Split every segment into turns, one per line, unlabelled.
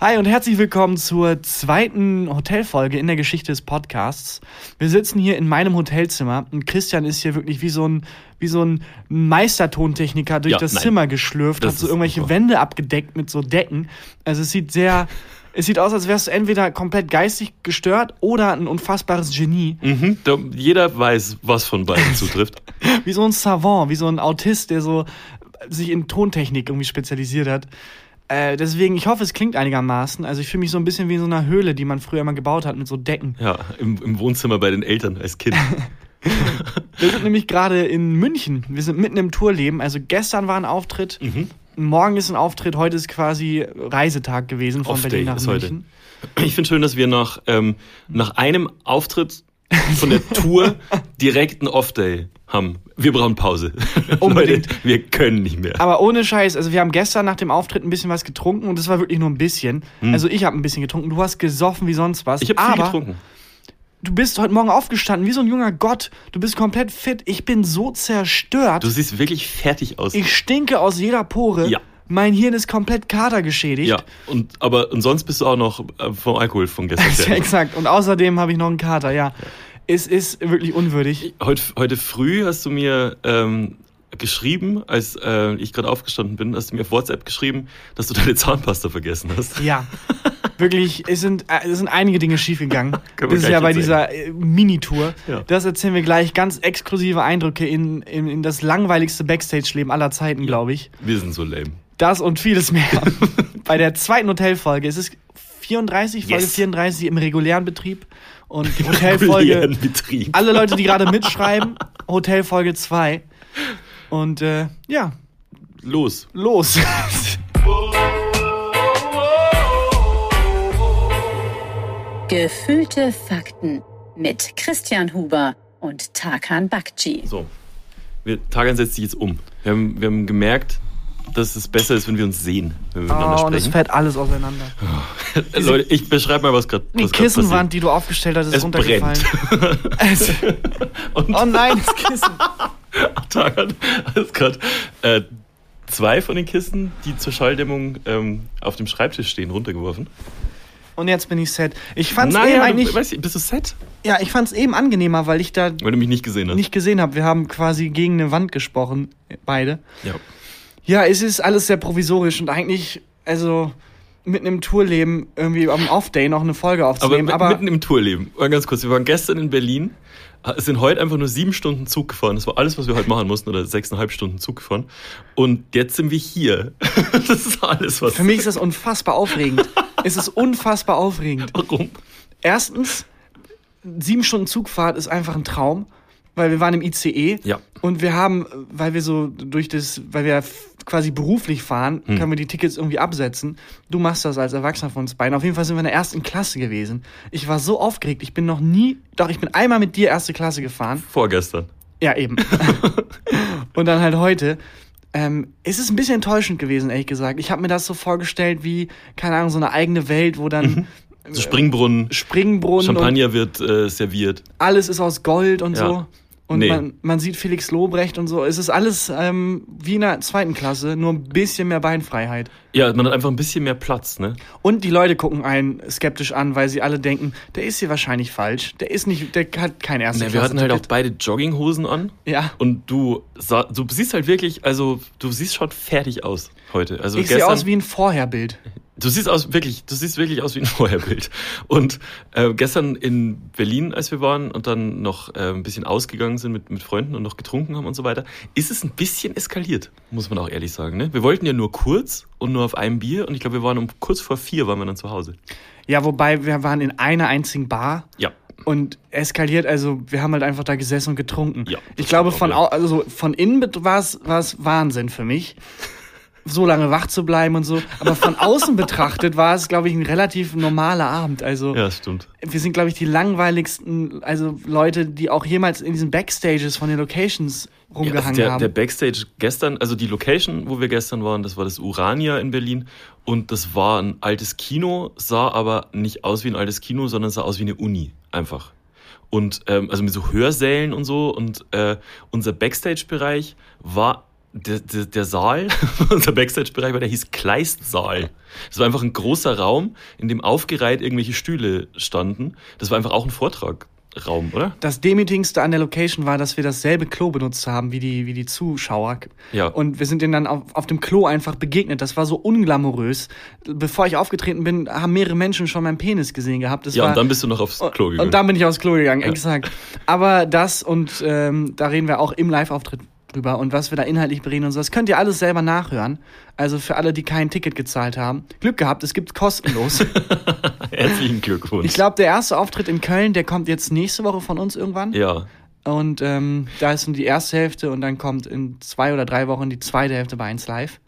Hi und herzlich willkommen zur zweiten Hotelfolge in der Geschichte des Podcasts. Wir sitzen hier in meinem Hotelzimmer und Christian ist hier wirklich wie so ein, wie so ein Meistertontechniker durch
Ja,
das
nein.
Zimmer geschlürft,
Das
hat so irgendwelche
super.
Wände abgedeckt mit so Decken. Also es sieht sehr, es sieht aus, als wärst du entweder komplett geistig gestört oder ein unfassbares Genie.
Mhm, da, jeder weiß, was von beiden zutrifft.
Wie so ein Savant, wie so ein Autist, der so sich in Tontechnik irgendwie spezialisiert hat. Äh, deswegen, ich hoffe, es klingt einigermaßen. Also ich fühle mich so ein bisschen wie in so einer Höhle, die man früher mal gebaut hat mit so Decken.
Ja, im, im Wohnzimmer bei den Eltern als Kind.
Wir sind nämlich gerade in München. Wir sind mitten im Tourleben. Also gestern war ein Auftritt, morgen ist ein Auftritt, heute ist quasi Reisetag gewesen von
Off-Day
Berlin nach
ist heute.
München.
Ich finde schön, dass wir nach, ähm, nach einem Auftritt von der Tour direkt einen Off-Day haben. Wir brauchen Pause.
Unbedingt.
Leute, wir können nicht mehr.
Aber ohne Scheiß, also wir haben gestern nach dem Auftritt ein bisschen was getrunken und das war wirklich nur ein bisschen. Also ich habe ein bisschen getrunken, du hast gesoffen wie sonst was.
Hm. Ich habe viel getrunken.
du bist heute Morgen aufgestanden wie so ein junger Gott. Du bist komplett fit. Ich bin so zerstört.
Du siehst wirklich fertig aus.
Ich stinke aus jeder Pore.
Ja.
Mein Hirn ist komplett katergeschädigt.
ja, und, aber und sonst bist du auch noch äh, vom Alkohol von gestern
Ja, exakt. Und außerdem habe ich noch einen Kater, ja. Es ist wirklich unwürdig.
Heute, heute früh hast du mir ähm, geschrieben, als äh, ich gerade aufgestanden bin, hast du mir auf WhatsApp geschrieben, dass du deine Zahnpasta vergessen hast.
Ja. Wirklich, es sind, äh, es sind einige Dinge schiefgegangen. Das ist ja bei dieser äh, Minitour.
Ja.
Das erzählen wir gleich. Ganz exklusive Eindrücke in, in, in das langweiligste Backstage-Leben aller Zeiten, glaube ich.
Wir sind so lame.
Das und vieles mehr. bei der zweiten Hotelfolge. Es ist 34, Folge
Yes.
34 im regulären Betrieb. Und die Hotelfolge.
Regulären Betrieb.
alle Leute, die gerade mitschreiben, Hotelfolge 2. Und äh, ja,
Los.
los.
Gefühlte Fakten mit Christian Huber und Tarkan Bakci.
So. Wir, Tagan setzt sich jetzt um. Wir haben, wir haben gemerkt, dass es besser ist, wenn wir uns sehen, wenn wir miteinander
Oh, und es
sprechen.
fällt alles auseinander.
Äh, Leute, ich beschreibe mal, was gerade
Die Kissenwand, die du aufgestellt hast, ist
Es
runtergefallen. Es, oh nein, das Kissen.
Tagan hat gerade äh, zwei von den Kissen, die zur Schalldämmung ähm, auf dem Schreibtisch stehen, runtergeworfen.
Und jetzt bin ich set. Ich fand's eben
Naja,
eigentlich,
du, weißt bist du set?
ja, ich fand's eben angenehmer, weil ich da
Weil du mich nicht gesehen hast.
nicht gesehen habe. Wir haben quasi gegen eine Wand gesprochen, beide.
Ja.
Ja, es ist alles sehr provisorisch und eigentlich, also mitten im Tourleben irgendwie am Off-Day noch eine Folge
Aber,
aufzunehmen.
mit-
Aber,
mitten im Tourleben. Mal ganz kurz, wir waren gestern in Berlin, sind heute einfach nur sieben Stunden Zug gefahren. Das war alles, was wir heute machen mussten, oder sechseinhalb Stunden Zug gefahren. Und jetzt sind wir hier. Das ist alles, was.
für mich ist das unfassbar aufregend. es ist unfassbar aufregend.
Warum?
Erstens, sieben Stunden Zugfahrt ist einfach ein Traum, weil wir waren im ICE
Ja.
und wir haben, weil wir so durch das, weil wir quasi beruflich fahren,
Hm.
können wir die Tickets irgendwie absetzen. Du machst das als Erwachsener von uns beiden. Auf jeden Fall sind wir in der ersten Klasse gewesen. Ich war so aufgeregt. Ich bin noch nie, doch, ich bin einmal mit dir erste Klasse gefahren.
Vorgestern.
Ja, eben. und dann halt heute. Ähm, es ist ein bisschen enttäuschend gewesen, ehrlich gesagt. Ich habe mir das so vorgestellt wie, keine Ahnung, so eine eigene Welt, wo dann
So Springbrunnen,
Springbrunnen
Champagner wird äh, serviert.
alles ist aus Gold und
Ja.
so. Und
Nee.
man, man sieht Felix Lobrecht und so. Es ist alles ähm, wie in der zweiten Klasse, nur ein bisschen mehr Beinfreiheit.
Ja, man hat einfach ein bisschen mehr Platz, ne?
Und die Leute gucken einen skeptisch an, weil sie alle denken, der ist hier wahrscheinlich falsch. Der ist nicht, der hat kein erste
Na, wir hatten halt auch beide Jogginghosen an.
Ja.
Und du, sah, du siehst halt wirklich, also du siehst schon fertig aus heute. Also
Ich sehe aus wie ein Vorherbild.
Du siehst aus wirklich, du siehst wirklich aus wie ein Vorherbild. Und äh, gestern in Berlin, als wir waren und dann noch äh, ein bisschen ausgegangen sind mit, mit Freunden und noch getrunken haben und so weiter, ist es ein bisschen eskaliert, muss man auch ehrlich sagen. Ne? Wir wollten ja nur kurz und nur auf einem Bier und ich glaube, wir waren um kurz vor vier waren wir dann zu Hause.
Ja, wobei wir waren in einer einzigen Bar.
Ja.
Und eskaliert, also wir haben halt einfach da gesessen und getrunken.
Ja,
ich glaube, von,
auch,
au also von innen war es Wahnsinn für mich, so lange wach zu bleiben und so. Aber von außen betrachtet war es, glaube ich, ein relativ normaler Abend. Also
Ja, stimmt.
wir sind, glaube ich, die langweiligsten, also Leute, die auch jemals in diesen Backstages von den Locations
Ja,
rumgehangen
also der,
haben.
der Backstage gestern, also die Location, wo wir gestern waren, das war das Urania in Berlin. Und das war ein altes Kino, sah aber nicht aus wie ein altes Kino, sondern sah aus wie eine Uni, einfach. Und ähm, also mit so Hörsälen und so. Und äh, unser Backstage-Bereich war der, der, der Saal, unser Backstage-Bereich war, der hieß Kleistsaal. Das war einfach ein großer Raum, in dem aufgereiht irgendwelche Stühle standen. Das war einfach auch ein Vortragraum, oder?
Das Demütigste an der Location war, dass wir dasselbe Klo benutzt haben wie die, wie die Zuschauer.
Ja.
Und wir sind denen dann auf, auf dem Klo einfach begegnet. Das war so unglamourös. Bevor ich aufgetreten bin, haben mehrere Menschen schon meinen Penis gesehen gehabt. Das
Ja,
war,
und dann bist du noch aufs Klo gegangen.
Und dann bin ich aufs Klo gegangen, exakt. Aber das und ähm, da reden wir auch im Live-Auftritt drüber und was wir da inhaltlich bereden und so, das könnt ihr alles selber nachhören. Also für alle, die kein Ticket gezahlt haben. Glück gehabt, es gibt kostenlos.
Herzlichen Glückwunsch.
ich glaube, der erste Auftritt in Köln, der kommt jetzt nächste Woche von uns irgendwann.
Ja.
Und ähm, da ist nun die erste Hälfte und dann kommt in zwei oder drei Wochen die zweite Hälfte bei 1 Live.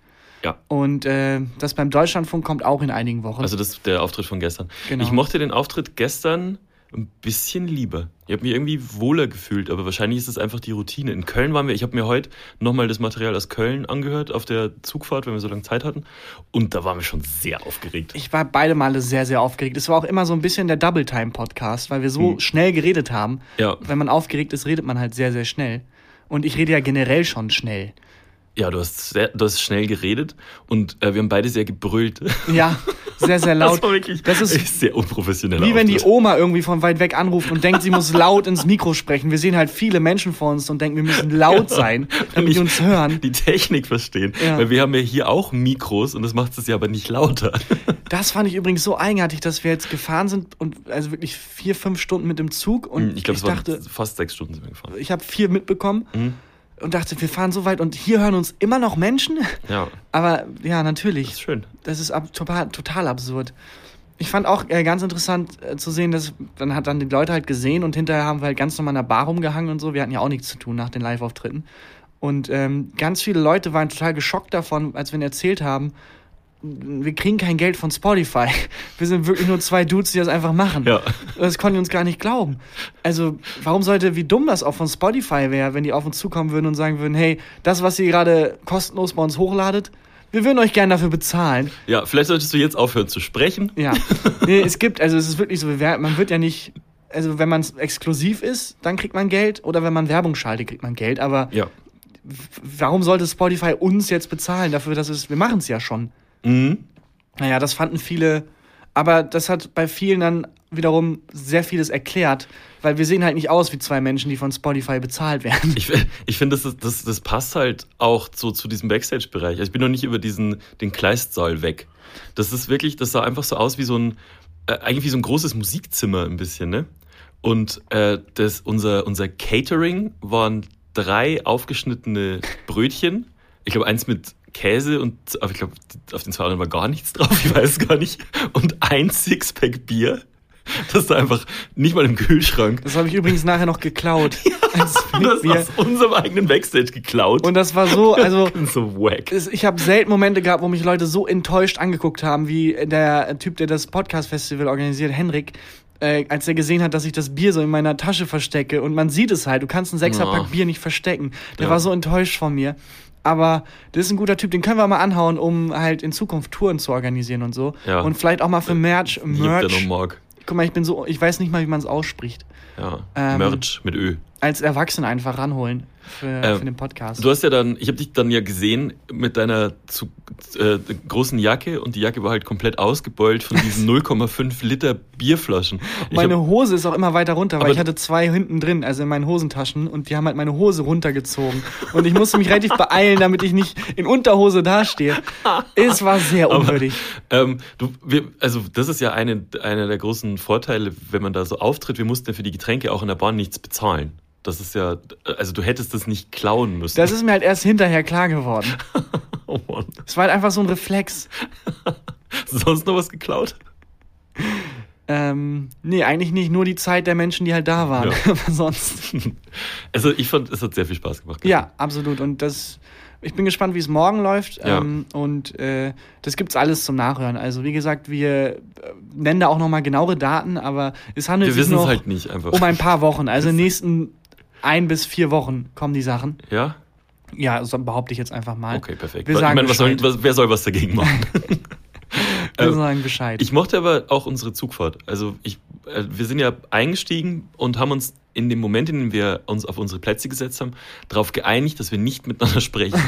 Ja.
Und äh, das beim Deutschlandfunk kommt auch in einigen Wochen.
Also das ist der Auftritt von gestern.
Genau.
Ich mochte den Auftritt gestern ein bisschen lieber. Ich habe mich irgendwie wohler gefühlt, aber wahrscheinlich ist es einfach die Routine. In Köln waren wir, ich habe mir heute nochmal das Material aus Köln angehört auf der Zugfahrt, wenn wir so lange Zeit hatten. Und da waren wir schon sehr aufgeregt.
Ich war beide Male sehr, sehr aufgeregt. Es war auch immer so ein bisschen der Double Time Podcast, weil wir so
Hm.
schnell geredet haben.
Ja.
Wenn man aufgeregt ist, redet man halt sehr, sehr schnell. Und ich rede ja generell schon schnell.
Ja, du hast, sehr, du hast schnell geredet und äh, wir haben beide sehr gebrüllt.
Ja, sehr, sehr laut.
Das war wirklich
Das ist
sehr unprofessionell.
Wie wenn die Oma irgendwie von weit weg anruft und denkt, sie muss laut ins Mikro sprechen. Wir sehen halt viele Menschen vor uns und denken, wir müssen laut sein, damit die uns hören.
Die Technik verstehen.
Ja.
Weil wir haben ja hier auch Mikros und das macht es ja aber nicht lauter.
Das fand ich übrigens so eigenartig, dass wir jetzt gefahren sind und also wirklich vier, fünf Stunden mit dem Zug und
ich glaube, es waren
dachte,
fast sechs Stunden sind wir gefahren.
ich habe vier mitbekommen
Mhm.
Und dachte, wir fahren so weit und hier hören uns immer noch Menschen.
Ja,
Aber ja,
das
natürlich.
ist schön.
Das ist ab, total, total absurd. Ich fand auch äh, ganz interessant äh, zu sehen, dass dann hat dann die Leute halt gesehen und hinterher haben wir halt ganz normal in der Bar rumgehangen und so. Wir hatten ja auch nichts zu tun nach den Live-Auftritten. Und ähm, ganz viele Leute waren total geschockt davon, als wir ihnen erzählt haben, wir kriegen kein Geld von Spotify. Wir sind wirklich nur zwei Dudes, die das einfach machen.
Ja.
Das konnten die uns gar nicht glauben. Also, warum sollte, wie dumm das auch von Spotify wäre, wenn die auf uns zukommen würden und sagen würden, hey, das, was ihr gerade kostenlos bei uns hochladet, wir würden euch gerne dafür bezahlen.
Ja, vielleicht solltest du jetzt aufhören zu sprechen.
Ja. Nee, es gibt, also es ist wirklich so, man wird ja nicht, also wenn man exklusiv ist, dann kriegt man Geld oder wenn man Werbung schaltet, kriegt man Geld. Aber
Ja.
warum sollte Spotify uns jetzt bezahlen dafür, dass es, wir machen es ja schon.
Mhm.
Naja, das fanden viele, aber das hat bei vielen dann wiederum sehr vieles erklärt, weil wir sehen halt nicht aus wie zwei Menschen, die von Spotify bezahlt werden.
Ich, ich finde, das, ist- das, das passt halt auch so zu diesem Backstage-Bereich. Also ich bin noch nicht über diesen, den Kleistsaal weg. Das ist wirklich, das sah einfach so aus wie so ein, äh, eigentlich wie so ein großes Musikzimmer ein bisschen, ne? Und äh, das, unser, unser Catering waren drei aufgeschnittene Brötchen. Ich glaube, eins mit Käse und, aber ich glaube, auf den zwei anderen war gar nichts drauf, ich weiß gar nicht. Und ein Sixpack Bier. Das war einfach nicht mal im Kühlschrank.
Das habe ich übrigens nachher noch geklaut.
Und das aus unserem eigenen Backstage geklaut.
Und das war so, also
so wack.
ich habe selten Momente gehabt, wo mich Leute so enttäuscht angeguckt haben, wie der Typ, der das Podcast-Festival organisiert, Henrik, äh, als er gesehen hat, dass ich das Bier so in meiner Tasche verstecke. Und man sieht es halt, du kannst einen Sechserpack
Ja.
Bier nicht verstecken. Der
Ja.
war so enttäuscht von mir. Aber das ist ein guter Typ, den können wir mal anhauen, um halt in Zukunft Touren zu organisieren und so.
Ja.
Und vielleicht auch mal für Merch.
Noch
Merch.
mag.
Guck mal, ich bin so, ich weiß nicht mal, wie man es ausspricht.
Ja.
Ähm,
Merch mit Ö.
Als Erwachsener einfach ranholen für,
Ähm,
für den Podcast.
Du hast ja dann, ich habe dich dann ja gesehen mit deiner zu, äh, großen Jacke und die Jacke war halt komplett ausgebeult von diesen 0,5 Liter Bierflaschen. Ich
Meine
hab,
Hose ist auch immer weiter runter, weil
Aber-
ich hatte zwei hinten drin, also in meinen Hosentaschen, und die haben halt meine Hose runtergezogen. Und ich musste mich relativ beeilen, damit ich nicht in Unterhose dastehe. Es war sehr
aber,
unwürdig.
ähm, du, wir, also das ist ja eine, einer der großen Vorteile, wenn man da so auftritt. Wir mussten ja für die Getränke auch in der Bahn nichts bezahlen. Das ist ja, also du hättest das nicht klauen müssen.
Das ist mir halt erst hinterher klar geworden.
oh Mann.
Es war halt einfach so ein Reflex.
Sonst noch was geklaut?
Ähm, nee, eigentlich nicht. Nur die Zeit der Menschen, die halt da waren.
Ja.
Aber sonst.
Also ich fand, es hat sehr viel Spaß gemacht.
Ja, absolut. Und das. Ich bin gespannt, wie es morgen läuft.
Ja.
Ähm, und äh, das gibt's alles zum Nachhören. Also wie gesagt, wir äh, nennen da auch nochmal genauere Daten, aber es handelt
Wir
sich noch
halt nicht einfach.
um ein paar Wochen. Also in den nächsten ein bis vier Wochen kommen die Sachen.
ja?
Ja, so behaupte ich jetzt einfach mal.
Okay, perfekt.
Wir
ich
sagen
meine, was soll, was, wer soll was dagegen machen?
Wir
Ähm,
sagen Bescheid.
Ich mochte aber auch unsere Zugfahrt. Also ich, äh, wir sind ja eingestiegen und haben uns in dem Moment, in dem wir uns auf unsere Plätze gesetzt haben, darauf geeinigt, dass wir nicht miteinander sprechen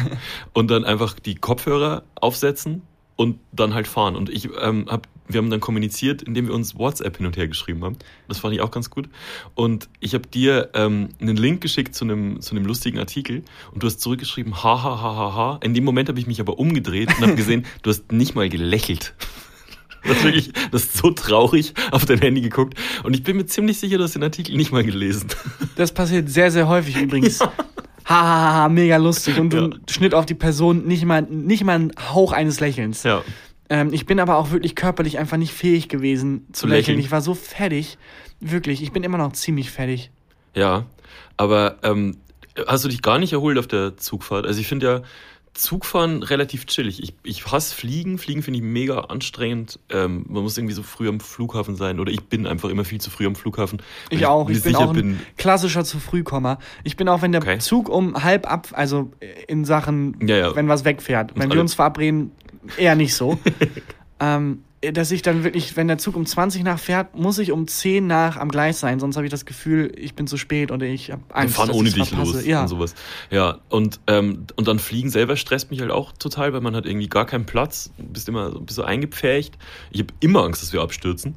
und dann einfach die Kopfhörer aufsetzen und dann halt fahren. Und ich ähm, hab, wir haben dann kommuniziert, indem wir uns WhatsApp hin und her geschrieben haben. Das fand ich auch ganz gut. Und ich habe dir ähm, einen Link geschickt zu einem, zu einem lustigen Artikel und du hast zurückgeschrieben, ha, ha, ha, ha, ha. In dem Moment habe ich mich aber umgedreht und habe gesehen, du hast nicht mal gelächelt. Das ist wirklich, das ist so traurig auf dein Handy geguckt. Und ich bin mir ziemlich sicher, du hast den Artikel nicht mal gelesen.
Das passiert sehr, sehr häufig übrigens.
Ja.
Ha, ha, ha, mega lustig. Und
Ja.
du Schnitt auf die Person nicht mal, nicht mal ein Hauch eines Lächelns.
Ja.
Ähm, ich bin aber auch wirklich körperlich einfach nicht fähig gewesen zu,
Zu
lächeln.
lächeln.
Ich war so fertig. Wirklich, ich bin immer noch ziemlich fertig.
Ja, aber ähm, hast du dich gar nicht erholt auf der Zugfahrt? Also ich finde ja Zugfahren relativ chillig. Ich, ich hasse Fliegen. Fliegen finde ich mega anstrengend. Ähm, man muss irgendwie so früh am Flughafen sein. Oder ich bin einfach immer viel zu früh am Flughafen.
Ich auch. Ich bin auch ein klassischer zu Frühkommer. Ich bin auch, wenn der
Okay.
Zug um halb ab, also in Sachen,
Ja, ja.
wenn was wegfährt. Wenn wir uns verabreden, eher nicht so. ähm, dass ich dann wirklich, wenn der Zug um 20 nach fährt, muss ich um 10 nach am Gleis sein. Sonst habe ich das Gefühl, ich bin zu spät oder ich habe
Wir
Angst,
fahren
dass
ohne dich
verpasse.
los
Ja.
und sowas. Ja, und, ähm, und dann Fliegen selber stresst mich halt auch total, weil man hat irgendwie gar keinen Platz, bist immer so ein bisschen eingepfercht. Ich habe immer Angst, dass wir abstürzen.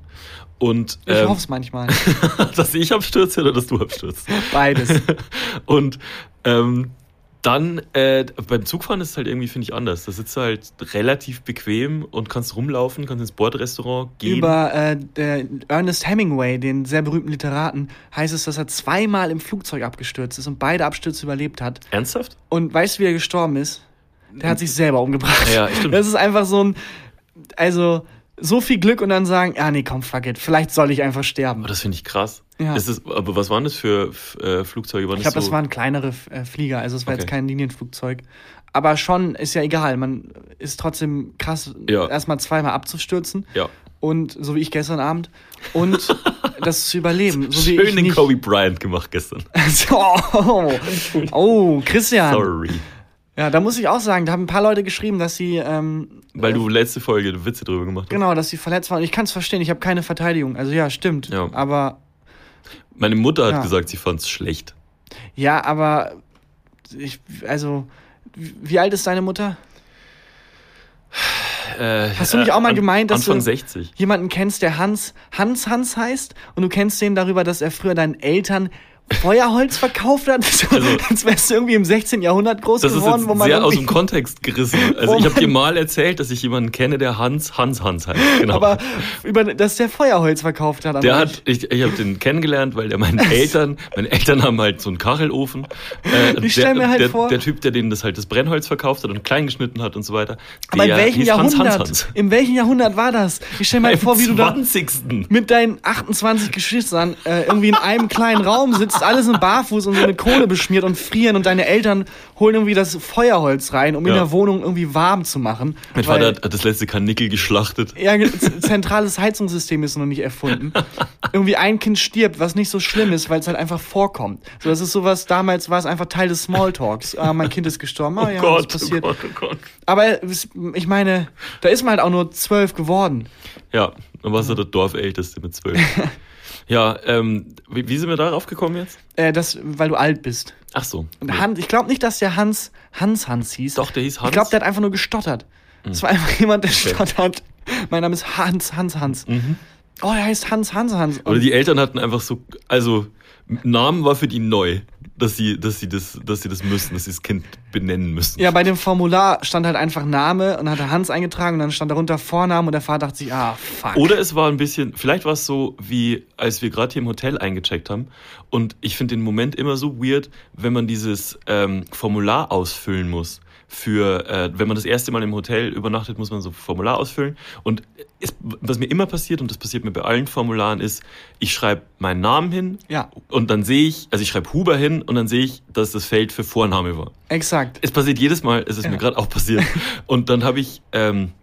Und
Ich
ähm,
hoffe es manchmal.
dass ich abstürze oder dass du abstürzt.
Beides.
Und ähm, dann äh, beim Zugfahren ist es halt irgendwie, finde ich, anders. Da sitzt du halt relativ bequem und kannst rumlaufen, kannst ins Bordrestaurant gehen.
Über äh, Ernest Hemingway, den sehr berühmten Literaten, heißt es, dass er zweimal im Flugzeug abgestürzt ist und beide Abstürze überlebt hat.
Ernsthaft?
Und weißt du, wie er gestorben ist? Der hat sich selber umgebracht.
Ja, stimmt.
Das ist einfach so ein, also so viel Glück und dann sagen, ah nee, komm, fuck it, vielleicht soll ich einfach sterben.
Aber das finde ich krass.
Ja.
Ist es, aber was waren das für äh, Flugzeuge? Waren
Ich glaube,
das
das
so,
waren kleinere äh, Flieger, also es war
Okay.
jetzt kein Linienflugzeug. Aber schon ist ja egal, man ist trotzdem krass,
Ja.
erstmal zweimal abzustürzen
Ja.
und so wie ich gestern Abend und das zu überleben. So wie ich
Schön den
nicht.
Kobe Bryant gemacht gestern.
oh, oh, Christian.
Sorry.
Ja, da muss ich auch sagen, da haben ein paar Leute geschrieben, dass sie ähm,
Weil du letzte Folge Witze drüber gemacht hast.
genau, dass sie verletzt waren. Und ich kann es verstehen, ich habe keine Verteidigung. Also ja, stimmt.
Ja.
Aber
Meine Mutter hat
Ja.
gesagt, sie fand es schlecht.
ja, aber ich, also wie alt ist deine Mutter?
Äh,
Hast du nicht auch mal
an-
gemeint, dass
Anfang
du
60.
jemanden kennst, der Hans Hans Hans heißt und du kennst den darüber, dass er früher deinen Eltern Feuerholz verkauft hat? So,
Also-
als wärst du irgendwie im 16. Jahrhundert groß
Das ist
geworden,
jetzt
wo man
sehr aus dem Kontext gerissen. Also ich habe dir mal erzählt, dass ich jemanden kenne, der Hans Hans Hans heißt. Genau.
aber über, dass der Feuerholz verkauft hat.
der hat, ich, ich habe den kennengelernt, weil der meine Eltern, meine Eltern haben halt so einen Kachelofen. Äh,
Ich stell
der,
mir halt
der,
vor-
der Typ, der denen das halt das Brennholz verkauft hat und klein geschnitten hat und so weiter.
Aber in welchem
hieß Hans,
Jahrhundert?
Hans, Hans.
In welchem Jahrhundert war das? Ich stell mir halt vor, wie du da
20.
mit deinen 28 Geschwistern äh, irgendwie in einem kleinen Raum sitzt, alles in Barfuß und so mit Kohle beschmiert und frieren und deine Eltern holen irgendwie das Feuerholz rein, um in
Ja.
der Wohnung irgendwie warm zu machen.
Mein Vater hat das letzte Karnickel geschlachtet.
Ja, zentrales Heizungssystem ist noch nicht erfunden. Irgendwie ein Kind stirbt, was nicht so schlimm ist, weil es halt einfach vorkommt. So, das ist sowas, damals war es einfach Teil des Smalltalks. Ah, mein Kind ist gestorben. Ah,
Oh
ja,
Gott,
was passiert.
oh Gott, oh Gott.
Aber ich meine, da ist man halt auch nur zwölf geworden.
Ja, dann warst du der Dorfälteste mit zwölf. ja, ähm, wie, wie sind wir darauf gekommen jetzt?
Äh, das, weil du alt bist.
Ach so.
Und Hans, ich glaube nicht, dass der Hans Hans Hans hieß.
Doch, der hieß Hans.
Ich glaube, der hat einfach nur gestottert. Das war einfach jemand, der
Okay.
stottert. Mein Name ist Hans Hans Hans. Oh, der heißt Hans Hans Hans.
Oder die Eltern hatten einfach so, also Namen war für die neu, dass sie, dass sie das, dass sie das müssen, dass sie das Kind benennen müssen.
Ja, bei dem Formular stand halt einfach Name und dann hat er Hans eingetragen und dann stand darunter Vorname und der Vater dachte sich, ah, fuck.
Oder es war ein bisschen, vielleicht war es so, wie als wir gerade hier im Hotel eingecheckt haben. Und ich finde den Moment immer so weird, wenn man dieses ähm, Formular ausfüllen muss. Für, äh, wenn man das erste Mal im Hotel übernachtet, muss man so ein Formular ausfüllen. Und es, was mir immer passiert, und das passiert mir bei allen Formularen, ist, ich schreibe meinen Namen hin
Ja.
und dann sehe ich, also ich schreibe Huber hin und dann sehe ich, dass das Feld für Vorname war.
Exakt.
Es passiert jedes Mal, es ist
Ja.
mir gerade auch passiert. Und dann habe ich ähm,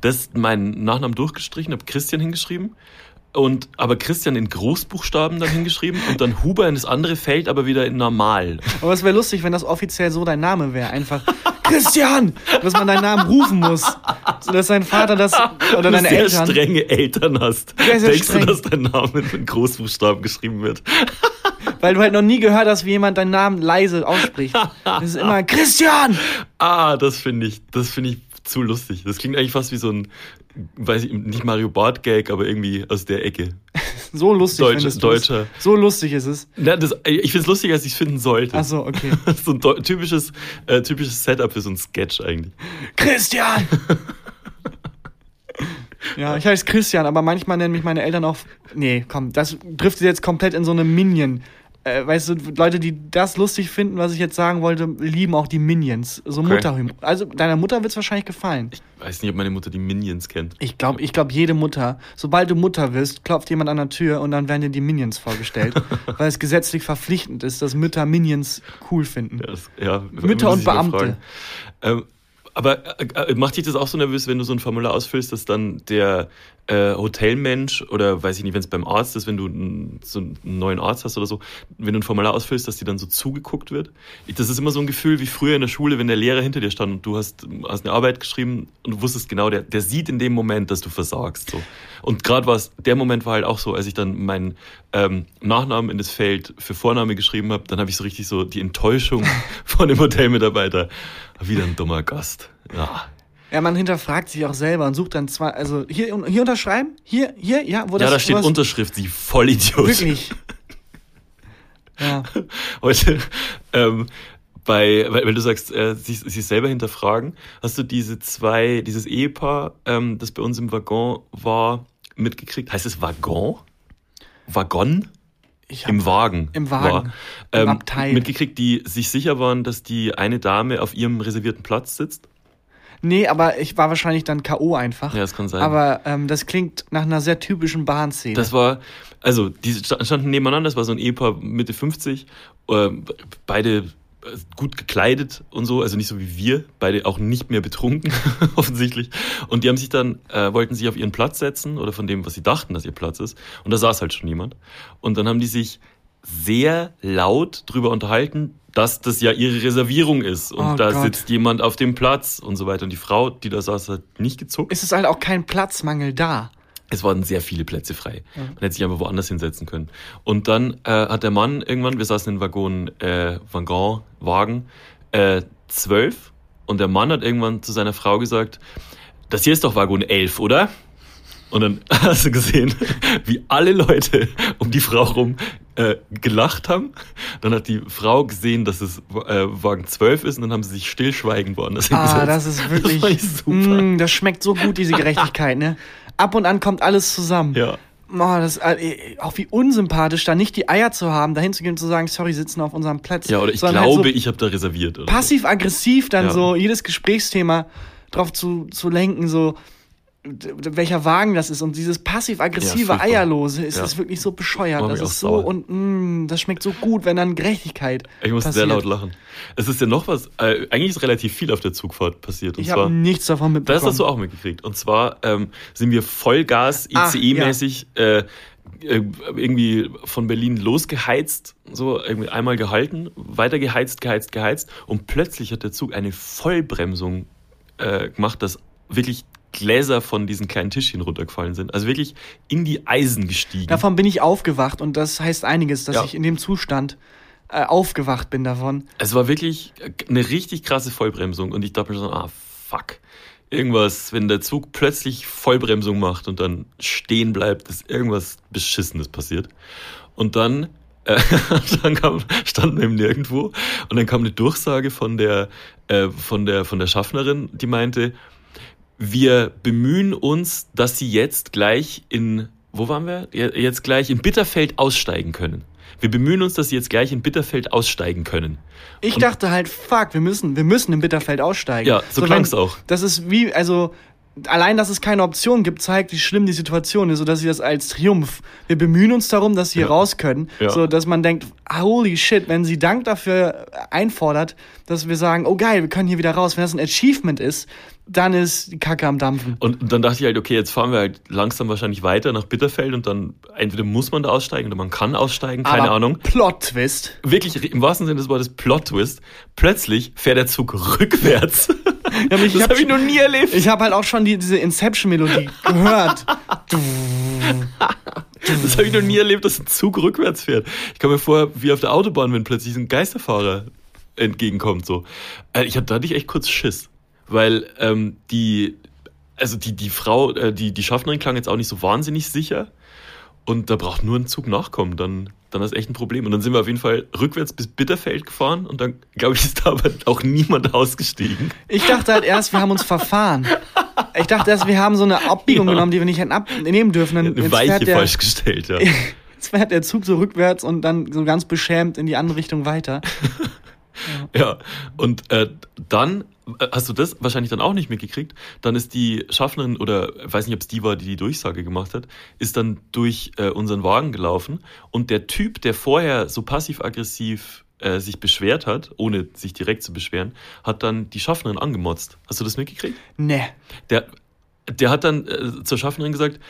das meinen Nachnamen durchgestrichen, habe Christian hingeschrieben. Und aber Christian in Großbuchstaben dann hingeschrieben und dann Huber in das andere Feld, aber wieder in normal.
Aber es wäre lustig, wenn das offiziell so dein Name wäre. Einfach Christian! Dass man deinen Namen rufen muss. Sodass dein Vater das, oder
du
deine
sehr
Eltern.
strenge Eltern hast.
Sehr, sehr
Denkst
streng.
du, dass dein Name in Großbuchstaben geschrieben wird?
Weil du halt noch nie gehört hast, wie jemand deinen Namen leise ausspricht. Das ist immer Christian!
Ah, das finde ich, das finde ich zu lustig. Das klingt eigentlich fast wie so ein, weiß ich, nicht Mario Bart Gag, aber irgendwie aus der Ecke.
So lustig,
Deutsch-
wenn du's tust.
Deutscher.
So lustig ist es.
Na, das, ich finde es lustiger, als ich es finden sollte.
Ach so, okay.
so ein typisches, äh, typisches Setup für so ein Sketch eigentlich.
Christian! Ja, ich heiße Christian, aber manchmal nennen mich meine Eltern auch. Nee, komm, das trifft jetzt komplett in so eine Minion. Äh, weißt du, Leute, die das lustig finden, was ich jetzt sagen wollte, lieben auch die Minions. So
Okay.
Mutterhumor. Also deiner Mutter wird es wahrscheinlich gefallen.
Ich weiß nicht, ob meine Mutter die Minions kennt.
Ich glaube, ich glaub, jede Mutter, sobald du Mutter wirst, klopft jemand an der Tür und dann werden dir die Minions vorgestellt. weil es gesetzlich verpflichtend ist, dass Mütter Minions cool finden.
Ja, das, ja,
Mütter und Beamte.
Ähm, aber äh, äh, macht dich das auch so nervös, wenn du so ein Formular ausfüllst, dass dann der äh, Hotelmensch oder weiß ich nicht, wenn es beim Arzt ist, wenn du so einen neuen Arzt hast oder so, wenn du ein Formular ausfüllst, dass dir dann so zugeguckt wird? Ich- Das ist immer so ein Gefühl wie früher in der Schule, wenn der Lehrer hinter dir stand und du hast, hast eine Arbeit geschrieben und du wusstest genau, der, der sieht in dem Moment, dass du versagst. So. Und gerade war es, der Moment war halt auch so, als ich dann meinen ähm, Nachnamen in das Feld für Vorname geschrieben habe, dann habe ich so richtig so die Enttäuschung von dem Hotelmitarbeiter. Wieder ein dummer Gast. Ja.
Ja, man hinterfragt sich auch selber und sucht dann zwar, also hier, hier unterschreiben, hier, hier, ja, wo das
ja, da steht Unterschrift, sie Vollidiot.
Wirklich. Ja.
Heute, ähm, bei, weil, weil du sagst, äh, sich, sich selber hinterfragen, hast du diese zwei, dieses Ehepaar, ähm, das bei uns im Waggon war, mitgekriegt? Heißt es Waggon? Waggon? Im Wagen.
Im Wagen.
War,
Im
ähm,
Abteil.
Mitgekriegt, die sich sicher waren, dass die eine Dame auf ihrem reservierten Platz sitzt?
nee, aber ich war wahrscheinlich dann K.O. einfach.
Ja, das kann sein.
Aber ähm, das klingt nach einer sehr typischen Bahnszene.
Das war, also, die sta- standen nebeneinander, das war so ein Ehepaar Mitte 50, äh, beide gut gekleidet und so, also nicht so wie wir, beide auch nicht mehr betrunken, offensichtlich. Und die haben sich dann, äh, wollten sich auf ihren Platz setzen oder von dem, was sie dachten, dass ihr Platz ist. Und da saß halt schon jemand. Und dann haben die sich sehr laut drüber unterhalten, dass das ja ihre Reservierung ist. Und
Oh
da
Gott.
sitzt jemand auf dem Platz und so weiter. Und die Frau, die da saß, hat nicht gezuckt.
es ist halt auch kein Platzmangel da.
Es waren sehr viele Plätze frei. Man hätte sich einfach woanders hinsetzen können. Und dann äh, hat der Mann irgendwann, wir saßen in Waggon, äh, Waggon, Wagen, äh, zwölf. Und der Mann hat irgendwann zu seiner Frau gesagt, das hier ist doch Waggon 11, oder? Und dann hast du gesehen, wie alle Leute um die Frau rum äh, gelacht haben. Dann hat die Frau gesehen, dass es äh, Wagen 12 ist und dann haben sie sich stillschweigend woanders
Ah, das ist wirklich.
Das super.
Mm, das schmeckt so gut, diese Gerechtigkeit, ne? Ab und an kommt alles zusammen.
Ja.
Oh, das, äh, auch wie unsympathisch, da nicht die Eier zu haben, dahin zu gehen und zu sagen, sorry, sitzen auf unserem Platz.
ja, oder ich
Sondern
glaube,
halt so
ich habe da reserviert.
Passiv-aggressiv dann
Ja.
so jedes Gesprächsthema drauf zu, zu lenken, so welcher Wagen das ist und dieses
Ja,
passiv-aggressive
furchtbar.
Eierlose ist,
Ja.
ist wirklich so bescheuert. Das ist so
sauer.
und mm, das schmeckt so gut, wenn dann Gerechtigkeit
Ich muss sehr laut lachen. Es ist ja noch was, äh, eigentlich ist relativ viel auf der Zugfahrt passiert. Und
Ich habe nichts davon mitbekommen.
das hast du auch mitgekriegt. Und zwar ähm, sind wir Vollgas,
Ah,
ICE-mäßig, äh, äh, irgendwie von Berlin losgeheizt, so irgendwie einmal gehalten, weiter geheizt, geheizt, geheizt. Und plötzlich hat der Zug eine Vollbremsung äh, gemacht, dass wirklich Gläser von diesen kleinen Tischchen runtergefallen sind. Also wirklich in die Eisen gestiegen.
Davon bin ich aufgewacht und das heißt einiges, dass
Ja.
ich in dem Zustand äh, aufgewacht bin davon.
Es war wirklich eine richtig krasse Vollbremsung und ich dachte mir so, ah, fuck. Irgendwas, wenn der Zug plötzlich Vollbremsung macht und dann stehen bleibt, ist irgendwas Beschissenes passiert. Und dann, äh, dann kam, standen wir eben nirgendwo und dann kam eine Durchsage von der, äh, von der, von der Schaffnerin, die meinte, wir bemühen uns, dass sie jetzt gleich in, wo waren wir? Jetzt gleich in Bitterfeld aussteigen können. Wir bemühen uns, dass sie jetzt gleich in Bitterfeld aussteigen können.
Ich
Und-
dachte halt, fuck, wir müssen, wir müssen im Bitterfeld aussteigen.
Ja, so
wenn-
klang's auch.
Das ist wie, also allein, dass es keine Option gibt, zeigt, wie schlimm die Situation ist, sodass sie das als Triumph. Wir bemühen uns darum, dass sie hier
Ja.
raus können,
Ja.
so dass man denkt, holy shit, wenn sie Dank dafür einfordert, dass wir sagen, oh geil, wir können hier wieder raus, wenn das ein Achievement ist, dann ist die Kacke am Dampfen.
Und, dann dachte ich halt, okay, jetzt fahren wir halt langsam wahrscheinlich weiter nach Bitterfeld und dann entweder muss man da aussteigen oder man kann aussteigen, keine
Aber
Ahnung.
Plot-Twist.
Wirklich, im wahrsten Sinne des Wortes Plot-Twist. Plötzlich fährt der Zug rückwärts.
Ja, ich
das
hab
habe ich
schon-
noch nie erlebt.
Ich habe halt auch schon die, diese Inception-Melodie gehört.
Das habe ich noch nie erlebt, dass ein Zug rückwärts fährt. Ich komme mir vor, wie auf der Autobahn, wenn plötzlich ein Geisterfahrer entgegenkommt. So. Äh, Ich hatte, da ich echt kurz Schiss. Weil ähm, die, also die, die Frau, äh, die, die Schaffnerin klang jetzt auch nicht so wahnsinnig sicher. Und da braucht nur ein Zug nachkommen, dann, dann ist echt ein Problem. Und dann sind wir auf jeden Fall rückwärts bis Bitterfeld gefahren und dann, glaube ich, ist da aber auch niemand ausgestiegen.
Ich dachte halt erst, wir haben uns verfahren. Ich dachte erst, wir haben so eine Abbiegung
Ja.
genommen, die wir nicht hätten abnehmen dürfen. Dann
Eine
jetzt
Weiche
der,
falsch gestellt, ja.
Jetzt fährt der Zug so rückwärts und dann so ganz beschämt in die andere Richtung weiter.
Ja, und äh, dann, hast du das wahrscheinlich dann auch nicht mitgekriegt, dann ist die Schaffnerin, oder weiß nicht, ob es die war, die die Durchsage gemacht hat, ist dann durch äh, unseren Wagen gelaufen und der Typ, der vorher so passiv-aggressiv äh, sich beschwert hat, ohne sich direkt zu beschweren, hat dann die Schaffnerin angemotzt. Hast du das mitgekriegt?
Ne.
Der, der hat dann äh, zur Schaffnerin gesagt,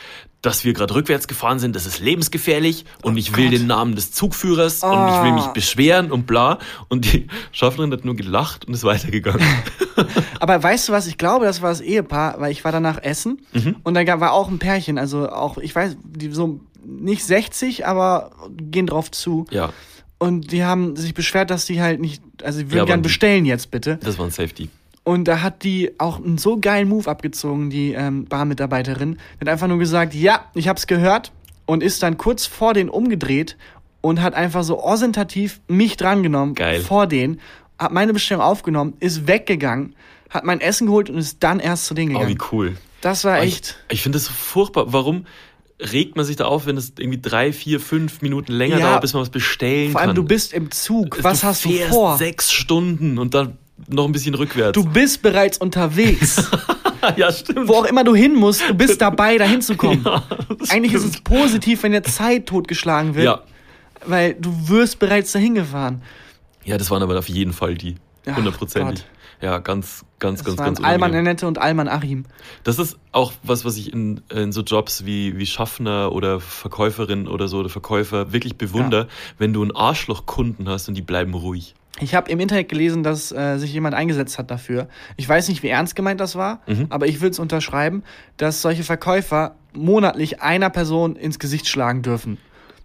dass wir gerade rückwärts gefahren sind, das ist lebensgefährlich und ich will
Oh Gott.
den Namen des Zugführers und ich will mich
Oh.
beschweren und bla. Und die Schaffnerin hat nur gelacht und ist weitergegangen.
Aber weißt du was, ich glaube, das war das Ehepaar, weil ich war danach essen
Mhm.
und da gab- war auch ein Pärchen, also auch, ich weiß, die so nicht 60, aber gehen drauf zu.
ja,
Und die haben sich beschwert, dass die halt nicht, also die würden
Ja,
gern bestellen jetzt bitte.
das war ein Safety.
Und da hat die auch einen so geilen Move abgezogen, die ähm, Barmitarbeiterin. Die hat einfach nur gesagt, ja, ich hab's gehört und ist dann kurz vor den umgedreht und hat einfach so ostentativ mich drangenommen
Geil.
vor denen, hat meine Bestellung aufgenommen, ist weggegangen, hat mein Essen geholt und ist dann erst zu denen
Oh,
gegangen.
wie cool.
das war
Ich,
echt.
ich finde das so furchtbar. Warum regt man sich da auf, wenn es irgendwie drei, vier, fünf Minuten länger
Ja.
dauert, bis man was bestellen
Vor allem,
kann?
du bist im Zug. Was hast du vor?
Sechs Stunden und dann noch ein bisschen rückwärts.
Du bist bereits unterwegs.
ja, stimmt.
Wo auch immer du hin musst, du bist dabei, dahin zu kommen.
Ja,
Eigentlich ist
stimmt.
es positiv, wenn der Zeit totgeschlagen wird.
Ja.
Weil du wirst bereits dahin gefahren.
Ja, das waren aber auf jeden Fall die. Hundertprozentig. Ja, ganz, ganz,
Das
ganz, ganz
Alman. Annette und Alman Achim.
Das ist auch was, was ich in, in so Jobs wie, wie Schaffner oder Verkäuferin oder so oder Verkäufer wirklich bewundere, wenn du einen Arschloch-Kunden hast und die bleiben ruhig.
Ich habe im Internet gelesen, dass äh, sich jemand eingesetzt hat dafür. Ich weiß nicht, wie ernst gemeint das war,
Mhm.
aber ich würde es unterschreiben, dass solche Verkäufer monatlich einer Person ins Gesicht schlagen dürfen.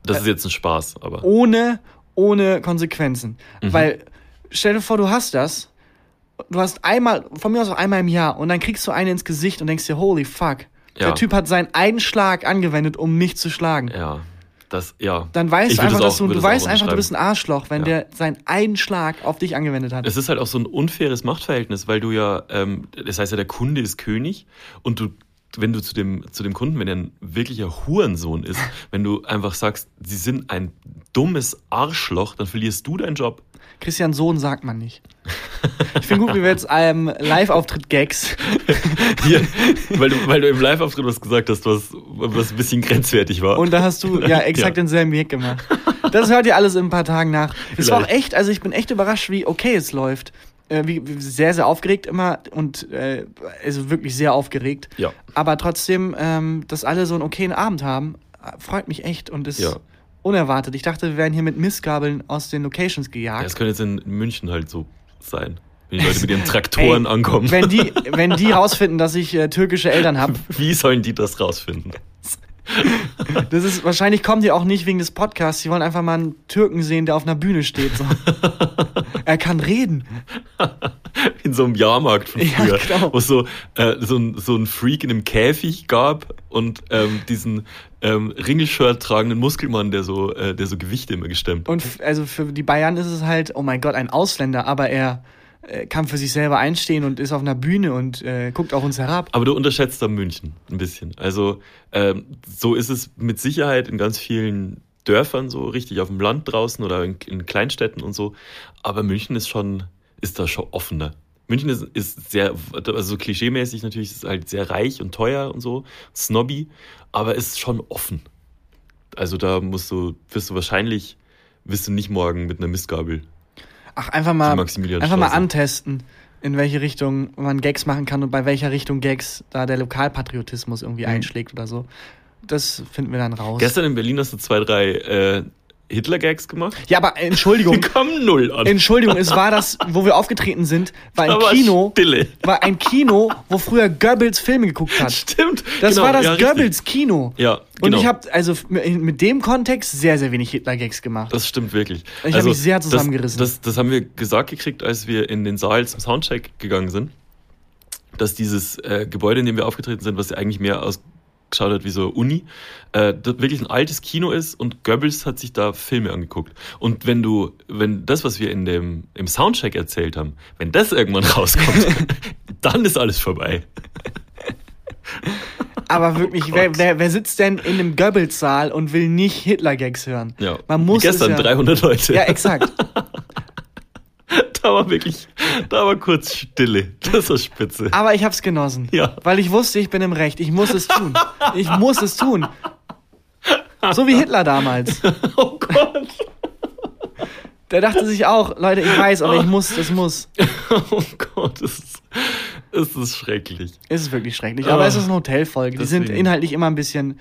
Das ist jetzt ein Spaß, aber.
Ohne, ohne Konsequenzen.
Mhm.
Weil, stell dir vor, du hast das. Du hast einmal, von mir aus auch einmal im Jahr, und dann kriegst du eine ins Gesicht und denkst dir, holy fuck.
Ja.
Der Typ hat seinen einen Schlag angewendet, um mich zu schlagen.
Ja, das, ja.
Dann weißt du einfach,
das
dass
auch-
du, du
auch
weißt einfach, du bist ein Arschloch, wenn
Ja.
der seinen einen Schlag auf dich angewendet hat.
Es ist halt auch so ein unfaires Machtverhältnis, weil du ja, ähm, das heißt ja, der Kunde ist König und du, wenn du zu dem, zu dem Kunden, wenn er ein wirklicher Hurensohn ist, wenn du einfach sagst, sie sind ein dummes Arschloch, dann verlierst du deinen Job.
Christian Sohn sagt man nicht. Ich finde gut, wie wir jetzt ähm, Live-Auftritt-Gags.
Hier, weil, du, weil du im Live-Auftritt was gesagt hast, was, was ein bisschen grenzwertig war.
Und da hast du ja exakt
Ja.
denselben Weg gemacht. Das hört ihr alles in ein paar Tagen nach. Es war auch echt, also ich bin echt überrascht, wie okay es läuft. Äh, wie, wie sehr, sehr aufgeregt immer und äh, also wirklich sehr aufgeregt.
ja,
Aber trotzdem, ähm, dass alle so einen okayen Abend haben, äh, freut mich echt und ist
Ja.
Unerwartet. Ich dachte, wir wären hier mit Mistgabeln aus den Locations
ja,
gejagt.
das könnte jetzt in München halt so sein. Wenn die Leute mit ihren Traktoren
Ey,
ankommen.
Wenn die, wenn die rausfinden, dass ich äh, türkische Eltern habe,
Wie sollen die das rausfinden?
Das ist wahrscheinlich kommen die auch nicht wegen des Podcasts. Die wollen einfach mal einen Türken sehen, der auf einer Bühne steht. So. er kann reden.
in so einem Jahrmarkt von
Ja,
früher,
genau.
wo es so, äh, so, ein, so ein Freak in einem Käfig gab und ähm, diesen ähm, Ringelshirt tragenden Muskelmann, der so, äh, der so Gewichte immer gestemmt.
Und f- also für die Bayern ist es halt, oh mein Gott, ein Ausländer, aber er äh, kann für sich selber einstehen und ist auf einer Bühne und äh, guckt auf uns herab.
Aber du unterschätzt da München ein bisschen. Also ähm, so ist es mit Sicherheit in ganz vielen Dörfern so, richtig auf dem Land draußen oder in, in Kleinstädten und so. Aber München ist schon, ist da schon offener. München ist, ist sehr, also so klischeemäßig natürlich, ist halt sehr reich und teuer und so, snobby, aber ist schon offen. Also da musst du, wirst du wahrscheinlich, wirst du nicht morgen mit einer Mistgabel
Ach, einfach mal, einfach mal antesten. in welche Richtung man Gags machen kann und bei welcher Richtung Gags da der Lokalpatriotismus irgendwie
Mhm.
einschlägt oder so. Das finden wir dann raus.
Gestern in Berlin hast du zwei, drei äh, Hitler-Gags gemacht.
ja, aber Entschuldigung.
Die kommen null an.
Entschuldigung, es war das, wo wir aufgetreten sind, war ein
war
Kino,
Stille.
war ein Kino, wo früher Goebbels Filme geguckt hat.
Stimmt.
Das
genau,
war das
ja.
Goebbels-Kino.
Ja,
Und
genau.
ich habe also mit dem Kontext sehr, sehr wenig Hitler-Gags gemacht.
Das stimmt wirklich.
Ich hab mich sehr zusammengerissen.
Das, das, das haben wir gesagt gekriegt, als wir in den Saal zum Soundcheck gegangen sind, dass dieses äh, Gebäude, in dem wir aufgetreten sind, was ja eigentlich mehr ausgeschaut hat wie so Uni, äh, das wirklich ein altes Kino ist und Goebbels hat sich da Filme angeguckt. Und wenn du, wenn das, was wir in dem, im Soundcheck erzählt haben, wenn das irgendwann rauskommt, dann ist alles vorbei.
Aber wirklich,
Oh
wer, wer, wer sitzt denn in einem Goebbels-Saal und will nicht Hitler-Gags hören?
Ja.
Man muss
Wie gestern
es ja,
300 Leute.
Ja, exakt.
Da war wirklich, da war kurz Stille. Das war spitze.
Aber ich hab's genossen.
Ja.
Weil ich wusste, ich bin im Recht. Ich muss es tun. Ich muss es tun. So wie Hitler damals.
Oh Gott.
Der dachte sich auch, Leute, ich weiß, aber ich muss, das muss.
Oh Gott, es ist, ist schrecklich.
Es ist wirklich schrecklich. Aber
Ah,
es ist eine Hotelfolge. Die sind inhaltlich immer ein bisschen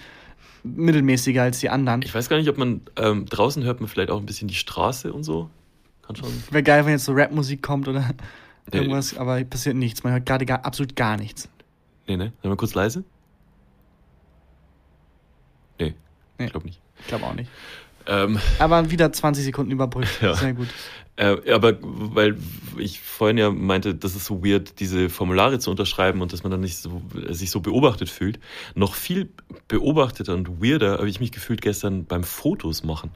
mittelmäßiger als die anderen.
Ich weiß gar nicht, ob man ähm, draußen hört man vielleicht auch ein bisschen die Straße und so. Kann schon.
Wäre geil, wenn jetzt so Rapmusik kommt oder
Nee.
irgendwas, aber passiert nichts. Man hört gerade gar, absolut gar nichts.
Nee, ne? Sei mal kurz leise. Nee,
Nee.
ich glaube nicht.
Ich glaube auch nicht.
Ähm,
Aber wieder 20 Sekunden überbrückt.
Ja.
Sehr gut.
Äh, aber weil ich vorhin ja meinte, das ist so weird, diese Formulare zu unterschreiben und dass man dann nicht so, sich so beobachtet fühlt. Noch viel beobachteter und weirder habe ich mich gefühlt gestern beim Fotos machen.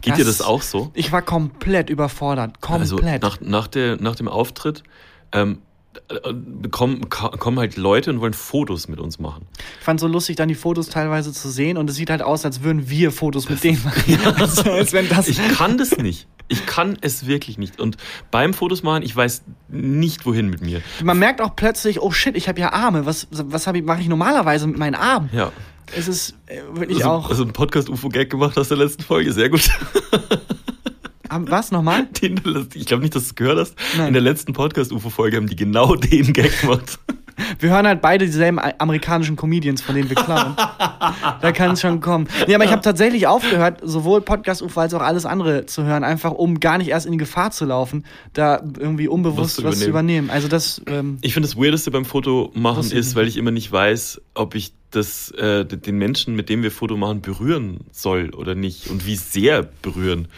Geht dir
Das-
das auch so?
Ich war komplett überfordert. Komplett.
Also nach, nach, der, nach dem Auftritt ähm, äh, kommen, ka- kommen halt Leute und wollen Fotos mit uns machen.
ich fand so lustig, dann die Fotos teilweise zu sehen und es sieht halt aus, als würden wir Fotos mit denen machen. also, als wenn das.
Ich kann das nicht. Ich kann es wirklich nicht. Und beim Fotos machen, ich weiß nicht, wohin mit mir.
Man merkt auch plötzlich, oh shit, ich habe ja Arme. Was, was mache ich normalerweise mit meinen Armen?
Ja.
Es ist äh, wirklich
Also,
auch.
also ein Podcast-UFO-Gag gemacht aus der letzten Folge. Sehr gut.
Was nochmal?
Den, ich glaube nicht, dass du es gehört hast.
Nein.
In der letzten Podcast-UFO-Folge haben die genau den Gag gemacht.
Wir hören halt beide dieselben amerikanischen Comedians, von denen wir klauen. da kann es schon kommen. Nee, aber ich habe tatsächlich aufgehört, sowohl Podcast UFO als auch alles andere zu hören, einfach um gar nicht erst in die Gefahr zu laufen, da irgendwie unbewusst
Was
was
zu
zu übernehmen. Also das, ähm,
Ich finde das Weirdeste beim Foto machen ist, weil ich immer nicht weiß, ob ich das, äh, den Menschen, mit dem wir Foto machen, berühren soll oder nicht und wie sehr berühren.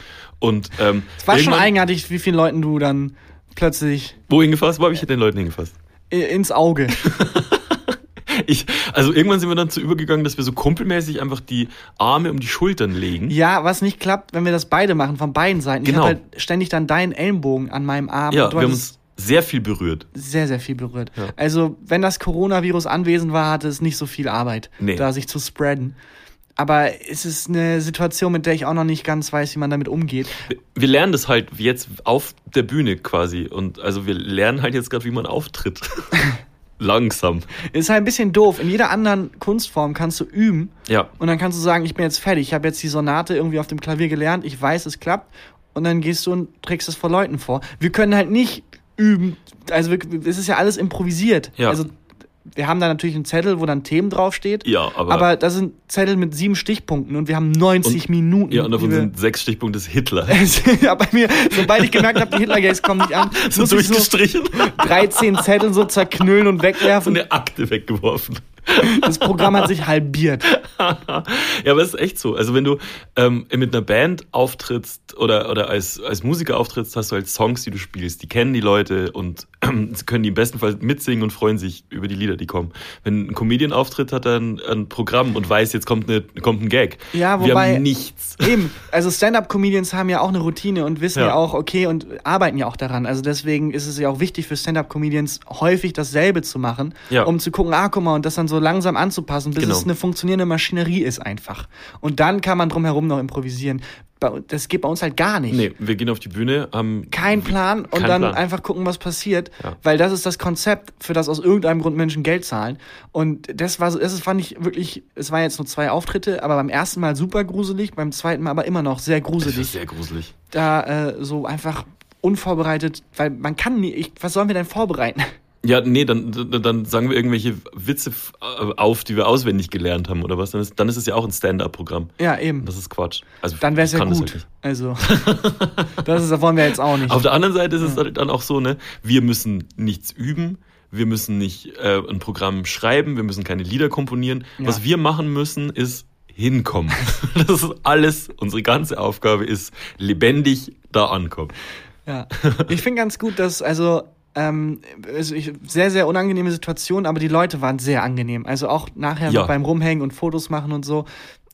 Und ähm,
es war schon eigenartig, wie vielen Leuten du dann plötzlich
Wo hingefasst? Wo habe ich den Leuten hingefasst?
ins Auge.
Ich, also irgendwann sind wir dann zu übergegangen, dass wir so kumpelmäßig einfach die Arme um die Schultern legen.
Ja, was nicht klappt, wenn wir das beide machen, von beiden Seiten.
Genau.
Ich habe halt ständig dann deinen Ellenbogen an meinem Arm.
Ja, wir haben uns sehr viel berührt.
sehr, sehr viel berührt.
Ja.
Also, wenn das Coronavirus anwesend war, hatte es nicht so viel Arbeit,
Nee.
da sich zu spreaden. Aber es ist eine Situation, mit der ich auch noch nicht ganz weiß, wie man damit umgeht.
Wir- lernen das halt jetzt auf der Bühne quasi. Und also wir lernen halt jetzt gerade, wie man auftritt. Langsam.
Ist halt ein bisschen doof. In jeder anderen Kunstform kannst du üben
Ja.
und dann kannst du sagen, ich bin jetzt fertig. Ich habe jetzt die Sonate irgendwie auf dem Klavier gelernt. Ich weiß, es klappt. Und dann gehst du und trägst es vor Leuten vor. Wir können halt nicht üben. Also, es ist ja alles improvisiert.
Ja.
Also, wir haben da natürlich einen Zettel, wo dann Themen draufsteht.
Ja, aber.
Aber das sind Zettel mit sieben Stichpunkten und wir haben 90
Und-
Minuten.
ja, und davon sind sechs Stichpunkte des Hitler.
ja, bei mir, sobald ich gemerkt habe, die Hitler-Gays kommen nicht an,
So
muss ich so
durchgestrichen.
13 Zettel so zerknüllen und
So
wegwerfen.
eine Akte weggeworfen.
Das Programm hat sich halbiert.
ja, aber es ist echt so. Also wenn du ähm, mit einer Band auftrittst oder, oder als, als Musiker auftrittst, hast du halt Songs, die du spielst. Die kennen die Leute und sie können die im besten Fall mitsingen und freuen sich über die Lieder, die kommen. Wenn ein Comedian auftritt, hat er ein, ein Programm und weiß, jetzt kommt, eine, kommt ein Gag.
Ja,
Wir
wobei-
haben nichts.
Eben, also Stand-Up-Comedians haben ja auch eine Routine und wissen ja.
Ja.
auch, okay, und arbeiten ja auch daran. Also deswegen ist es ja auch wichtig für Stand-Up-Comedians häufig dasselbe zu machen,
Ja.
um zu gucken, ah, guck mal, und das dann so langsam anzupassen, bis
Genau.
es eine funktionierende Maschinerie ist einfach. Und dann kann man drumherum noch improvisieren. Das geht bei uns halt gar nicht.
Nee, wir gehen auf die Bühne, haben
Kein Plan und dann
Plan.
einfach gucken, was passiert,
Ja.
weil das ist das Konzept, für das aus irgendeinem Grund Menschen Geld zahlen. Und das war so, das fand ich wirklich, es waren jetzt nur zwei Auftritte, aber beim ersten Mal super gruselig, beim zweiten Mal aber immer noch sehr gruselig.
sehr gruselig.
Da äh, so einfach unvorbereitet, weil man kann nie, ich, was sollen wir denn vorbereiten?
Ja, nee, dann, dann sagen wir irgendwelche Witze äh, auf, die wir auswendig gelernt haben oder was. Dann ist, dann ist es ja auch ein Stand-up-Programm.
Ja, eben.
Das ist Quatsch. Also,
Dann wäre es ja
kann das
gut.
halt
also, das, ist, das wollen wir jetzt auch nicht.
Auf der anderen Seite ist es halt dann auch so, ne, wir müssen nichts üben, wir müssen nicht äh, ein Programm schreiben, wir müssen keine Lieder komponieren.
Ja.
Was wir machen müssen, ist hinkommen. Das ist alles, unsere ganze Aufgabe ist lebendig da ankommen.
Ja. Ich finde ganz gut, dass, also, ähm, also ich, sehr, sehr unangenehme Situation, aber die Leute waren sehr angenehm. Also auch nachher
Ja.
beim Rumhängen und Fotos machen und so.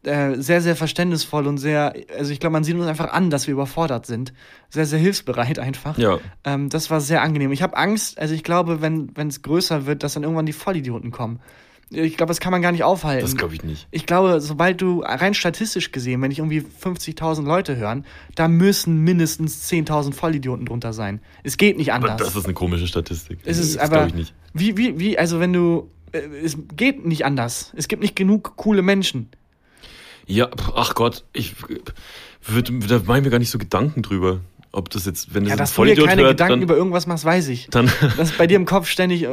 Äh, sehr, sehr verständnisvoll und sehr, also ich glaube, man sieht uns einfach an, dass wir überfordert sind. Sehr, sehr hilfsbereit einfach.
Ja.
Ähm, das war sehr angenehm. Ich habe Angst, also ich glaube, wenn es größer wird, dass dann irgendwann die Vollidioten kommen. Ich glaube, das kann man gar nicht aufhalten.
Das glaube ich nicht.
Ich glaube, sobald du rein statistisch gesehen, wenn ich irgendwie 50.000 Leute hören, da müssen mindestens 10.000 Vollidioten drunter sein. Es geht nicht
Aber
anders.
das ist eine komische Statistik.
es ist
das
aber
glaube ich nicht.
wie wie wie also wenn du äh, es geht nicht anders. Es gibt nicht genug coole Menschen.
Ja, ach Gott, ich würde, da mache ich mir gar nicht so Gedanken drüber. Ob das jetzt, wenn das
Ja,
ein
dass du dir
Vollidiot
keine
hört,
Gedanken
dann,
über irgendwas machst, weiß ich.
dann
Dass bei dir im Kopf ständig äh,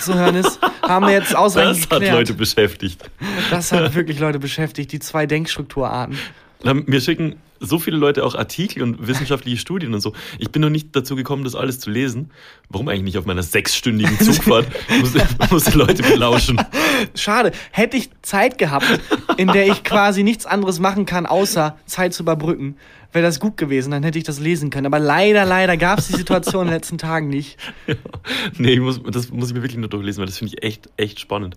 zu hören ist, haben wir jetzt ausreichend
das hat
geklärt.
Leute beschäftigt.
Das hat wirklich Leute beschäftigt, die zwei Denkstrukturarten.
Mir schicken so viele Leute auch Artikel und wissenschaftliche Studien und so. Ich bin noch nicht dazu gekommen, das alles zu lesen. Warum eigentlich nicht auf meiner sechsstündigen Zugfahrt? muss, muss die Leute belauschen.
Schade. Hätte ich Zeit gehabt, in der ich quasi nichts anderes machen kann, außer Zeit zu überbrücken, wäre das gut gewesen. Dann hätte ich das lesen können. Aber leider, leider gab es die Situation in den letzten Tagen nicht.
Nee, ich muss, das muss ich mir wirklich nur durchlesen, weil das finde ich echt, echt spannend.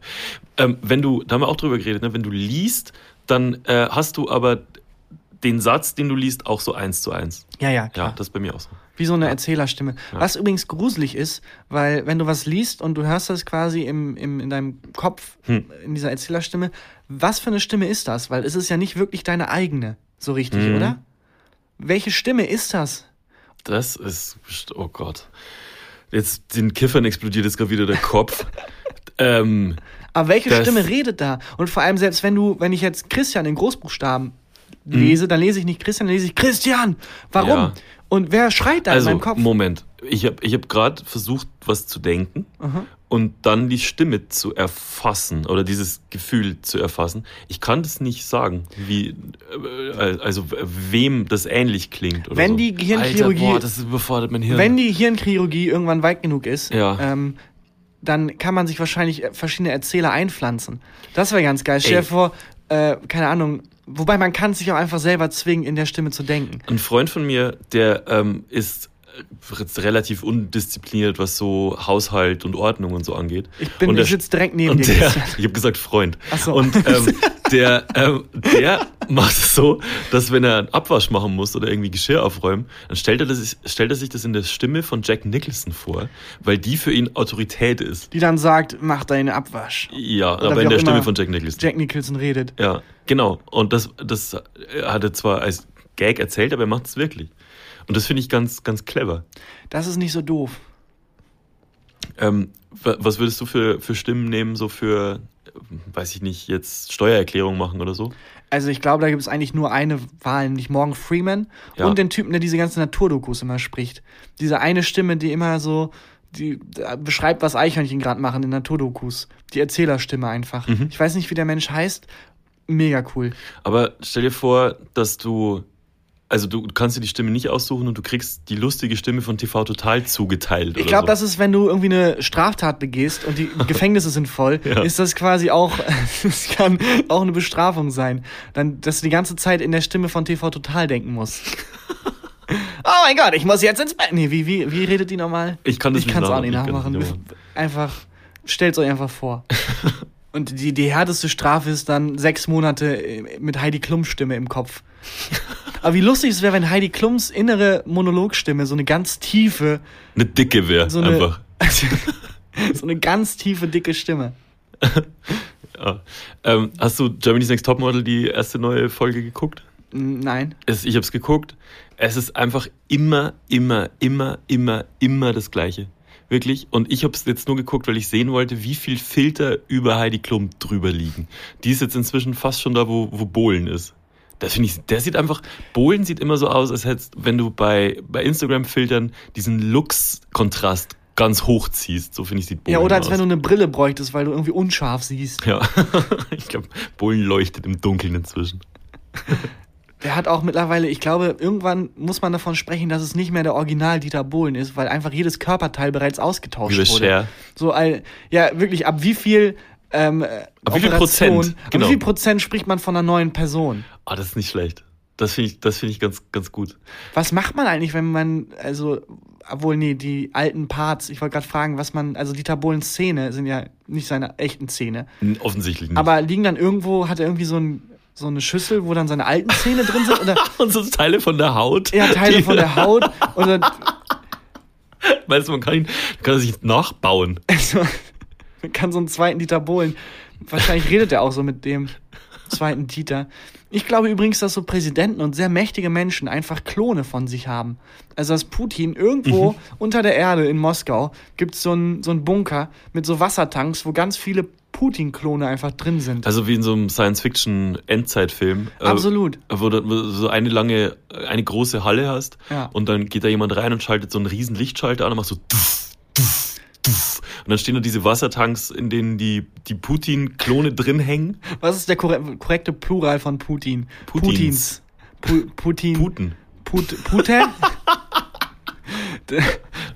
Ähm, wenn du, da haben wir auch drüber geredet, ne? wenn du liest, dann äh, hast du aber den Satz, den du liest, auch so eins zu eins.
Ja, ja,
Ja,
klar.
das ist bei mir auch so.
Wie so eine Erzählerstimme. Was übrigens gruselig ist, weil wenn du was liest und du hörst das quasi im, im, in deinem Kopf,
Hm.
in dieser Erzählerstimme, was für eine Stimme ist das? Weil es ist ja nicht wirklich deine eigene, so richtig,
Mhm.
oder? Welche Stimme ist das?
Das ist, oh Gott. Jetzt den Kiffern explodiert jetzt gerade wieder der Kopf. ähm,
Aber welche Stimme redet da? Und vor allem, selbst wenn du, wenn ich jetzt Christian in Großbuchstaben
Mhm.
lese, dann lese ich nicht Christian, dann lese ich Christian. Warum?
Ja.
Und wer schreit da in
also,
meinem Kopf?
Moment. Ich habe ich hab gerade versucht, was zu denken
Aha.
und dann die Stimme zu erfassen oder dieses Gefühl zu erfassen. Ich kann das nicht sagen, wie, äh, also wem das ähnlich klingt. Oder
Wenn
so.
die Gehirnchirurgie-
Alter, boah, das überfordert mein Hirn.
Wenn die Hirnchirurgie irgendwann weit genug ist,
Ja.
ähm, dann kann man sich wahrscheinlich äh, verschiedene Erzähler einpflanzen. Das wäre ganz geil. Stell dir vor, äh, keine Ahnung, wobei man kann sich auch einfach selber zwingen, in der Stimme zu denken.
Ein Freund von mir, der ähm, ist relativ undiszipliniert, was so Haushalt und Ordnung und so angeht.
Ich bin,
und der-
ich sitze direkt neben dir.
der, ich habe gesagt Freund.
Ach so.
Und ähm, der, ähm, der macht es so, dass wenn er einen Abwasch machen muss oder irgendwie Geschirr aufräumen, dann stellt er, das, stellt er sich das in der Stimme von Jack Nicholson vor, weil die für ihn Autorität ist.
Die dann sagt, mach deinen Abwasch.
Ja,
Oder
aber in der Stimme von Jack Nicholson.
Jack Nicholson redet.
Ja, genau. Und das, das hat er zwar als Gag erzählt, aber er macht es wirklich. Und das finde ich ganz, ganz clever.
Das ist nicht so doof.
Ähm, wa- was würdest du für, für Stimmen nehmen, so für, äh, weiß ich nicht, jetzt Steuererklärung machen oder so?
Also ich glaube, da gibt es eigentlich nur eine Wahl, nämlich Morgan Freeman
Ja.
und den Typen, der diese ganzen Naturdokus immer spricht. Diese eine Stimme, die immer so, die beschreibt, was Eichhörnchen gerade machen in Naturdokus. Die Erzählerstimme einfach.
Mhm.
Ich weiß nicht, wie der Mensch heißt. Mega cool.
Aber stell dir vor, dass du, also du kannst dir die Stimme nicht aussuchen und du kriegst die lustige Stimme von TV Total zugeteilt.
Ich glaube,
so.
das ist, wenn du irgendwie eine Straftat begehst und die Gefängnisse sind voll,
Ja.
ist das quasi auch, das kann auch eine Bestrafung sein. Dann, dass du die ganze Zeit in der Stimme von TV Total denken musst. oh mein Gott, ich muss jetzt ins Bett. Nee, wie, wie, wie redet die normal?
Ich kann das
ich
nicht
kann's auch
nachmachen,
nicht nachmachen.
nicht nachmachen.
Einfach, stellt euch einfach vor. Und die, die härteste Strafe ist dann sechs Monate äh, mit Heidi Klums Stimme im Kopf. Aber wie lustig es wäre, wenn Heidi Klums innere Monologstimme so eine ganz tiefe,
Eine dicke wäre
so
einfach.
so eine ganz tiefe, dicke Stimme.
Ja. Ähm, hast du Germany's Next Topmodel die erste neue Folge geguckt?
Nein.
Es, ich habe es geguckt. Es ist einfach immer, immer, immer, immer, immer das Gleiche. Wirklich. Und ich habe es jetzt nur geguckt, weil ich sehen wollte, wie viel Filter über Heidi Klum drüber liegen. Die ist jetzt inzwischen fast schon da, wo, wo Bohlen ist. Das finde ich, der sieht einfach, Bohlen sieht immer so aus, als hättest, wenn du bei, bei Instagram-Filtern diesen Lux-Kontrast ganz hoch ziehst. So finde ich, sieht
Ja,
Bohlen
oder als
aus.
wenn du eine Brille bräuchtest, weil du irgendwie unscharf siehst.
Ja, ich glaube, Bohlen leuchtet im Dunkeln inzwischen.
Der hat auch mittlerweile, ich glaube, irgendwann muss man davon sprechen, dass es nicht mehr der Original Dieter Bohlen ist, weil einfach jedes Körperteil bereits ausgetauscht
Wie
wurde.
Cher.
So, all, ja, wirklich, ab wie viel, ähm,
Ab wie viel Prozent?
Ab
Genau.
wie viel Prozent spricht man von einer neuen Person?
Ah, das ist nicht schlecht. Das finde ich, das finde ich ganz, ganz gut.
Was macht man eigentlich, wenn man, also, obwohl, nee, die alten Parts, ich wollte gerade fragen, was man, also Dieter Bohlens Zähne sind ja nicht seine echten Zähne.
Offensichtlich nicht.
Aber liegen dann irgendwo, hat er irgendwie so, ein, so eine Schüssel, wo dann seine alten Zähne drin sind? Oder
und so Teile von der Haut.
eher Teile
die-
von der Haut? Oder
Weißt du, man kann ihn, kann er sich nachbauen.
Also, man kann so einen zweiten Dieter Bohlen. Wahrscheinlich redet er auch so mit dem zweiten Dieter. Ich glaube übrigens, dass so Präsidenten und sehr mächtige Menschen einfach Klone von sich haben. Also, dass Putin irgendwo unter der Erde in Moskau gibt es so einen so einen Bunker mit so Wassertanks, wo ganz viele Putin-Klone einfach drin sind.
Also wie in so einem Science-Fiction-Endzeitfilm. äh,
Absolut.
Wo du wo du so eine lange, eine große Halle hast
Ja.
und dann geht da jemand rein und schaltet so einen riesen Lichtschalter an und macht so tuff, tuff, tuff. Und dann stehen da diese Wassertanks, in denen die, die Putin-Klone drin hängen.
Was ist der korre- korrekte Plural von Putin?
Putins.
Pu Putin.
Puten.
Put Putin? der,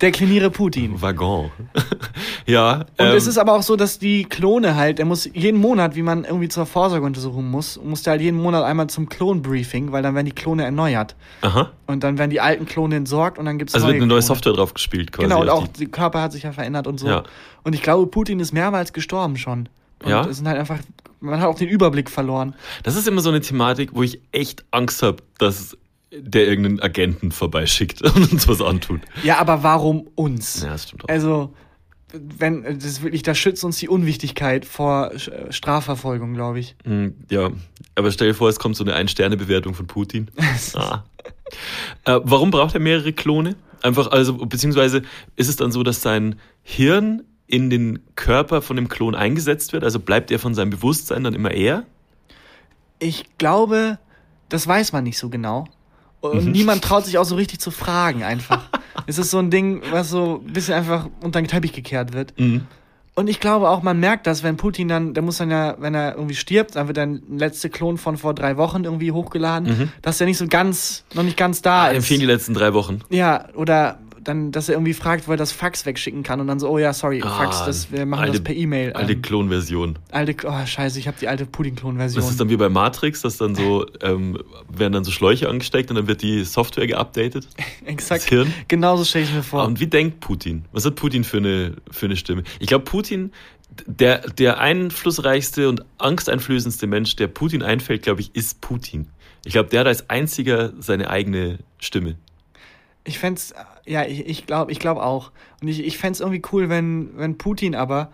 der kliniere Putin.
Waggon. ja.
Und
ähm,
es ist aber auch so, dass die Klone halt, der muss jeden Monat, wie man irgendwie zur Vorsorgeuntersuchung muss, muss der halt jeden Monat einmal zum Klonbriefing, weil dann werden die Klone erneuert.
aha.
Und dann werden die alten Klone entsorgt und dann gibt es
Also wird eine neue
Klone.
Software drauf gespielt quasi.
Genau, und auch der Körper hat sich ja verändert und so.
Ja.
Und ich glaube, Putin ist mehrmals gestorben schon. Und
Ja?
es sind halt einfach, man hat auch den Überblick verloren.
Das ist immer so eine Thematik, wo ich echt Angst habe, dass der irgendeinen Agenten vorbeischickt und uns was antut.
Ja, aber warum uns?
Ja, das stimmt auch.
Also, wenn, das ist wirklich, da schützt uns die Unwichtigkeit vor äh, Strafverfolgung, glaube ich.
Hm, Ja, aber stell dir vor, es kommt so eine Ein-Sterne-Bewertung von Putin. ah. äh, warum braucht er mehrere Klone? Einfach, also, beziehungsweise ist es dann so, dass sein Hirn in den Körper von dem Klon eingesetzt wird? Also bleibt er von seinem Bewusstsein dann immer er?
Ich glaube, das weiß man nicht so genau. Und niemand traut sich auch so richtig zu fragen, einfach. es ist so ein Ding, was so ein bisschen einfach unter den Teppich gekehrt wird.
Mhm.
Und ich glaube auch, man merkt das, wenn Putin dann, der muss dann ja, wenn er irgendwie stirbt, dann wird ein letzte Klon von vor drei Wochen irgendwie hochgeladen, dass der nicht so ganz, noch nicht ganz da
Ah,
ist.
empfehlen die letzten drei Wochen.
Ja, oder dann, dass er irgendwie fragt, wo er das Fax wegschicken kann und dann so, oh ja, sorry, Fax,
Ah,
das, wir machen
alte-
das per E-Mail.
Alte
Ähm,
Klonversion.
alte, oh scheiße, ich habe die alte Putin-Klon-Version.
Das ist dann wie bei Matrix, dass dann so, ähm, werden dann so Schläuche angesteckt und dann wird die Software geupdatet.
Exakt.
das Hirn?
Genauso stelle ich mir vor.
Und wie denkt Putin? Was hat Putin für eine, für eine Stimme? Ich glaube, Putin, der, der einflussreichste und angsteinflößendste Mensch, der Putin einfällt, glaube ich, ist Putin. Ich glaube, der hat als einziger seine eigene Stimme.
Ich fände ja, ich, ich glaube ich glaub auch. Und ich, ich fände irgendwie cool, wenn, wenn Putin aber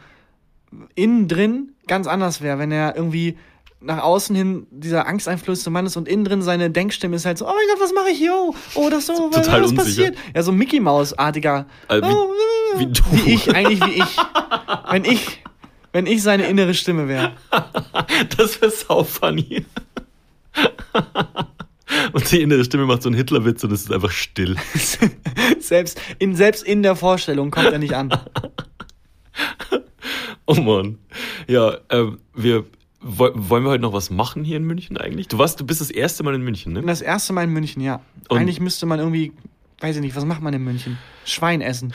innen drin ganz anders wäre, wenn er irgendwie nach außen hin dieser angsteinflößende Mann ist und innen drin seine Denkstimme ist halt so, oh mein Gott, was mache ich hier? Oh, oh das so, was,
Total
was passiert? Ja, so Mickey Maus-artiger.
Also wie-
oh,
wie du.
Wie ich, eigentlich wie ich. Wenn ich, wenn ich seine innere Stimme wäre.
Das wäre sau funny. Und die innere Stimme macht so einen Hitlerwitz und es ist einfach still.
selbst, in, selbst in der Vorstellung kommt er nicht an.
Oh Mann. Ja, ähm, wir woll- wollen wir heute noch was machen hier in München eigentlich? Du warst, du bist das erste Mal in München, ne?
das erste Mal in München, ja.
Und-
Eigentlich müsste man irgendwie, weiß ich nicht, was macht man in München? Schwein essen.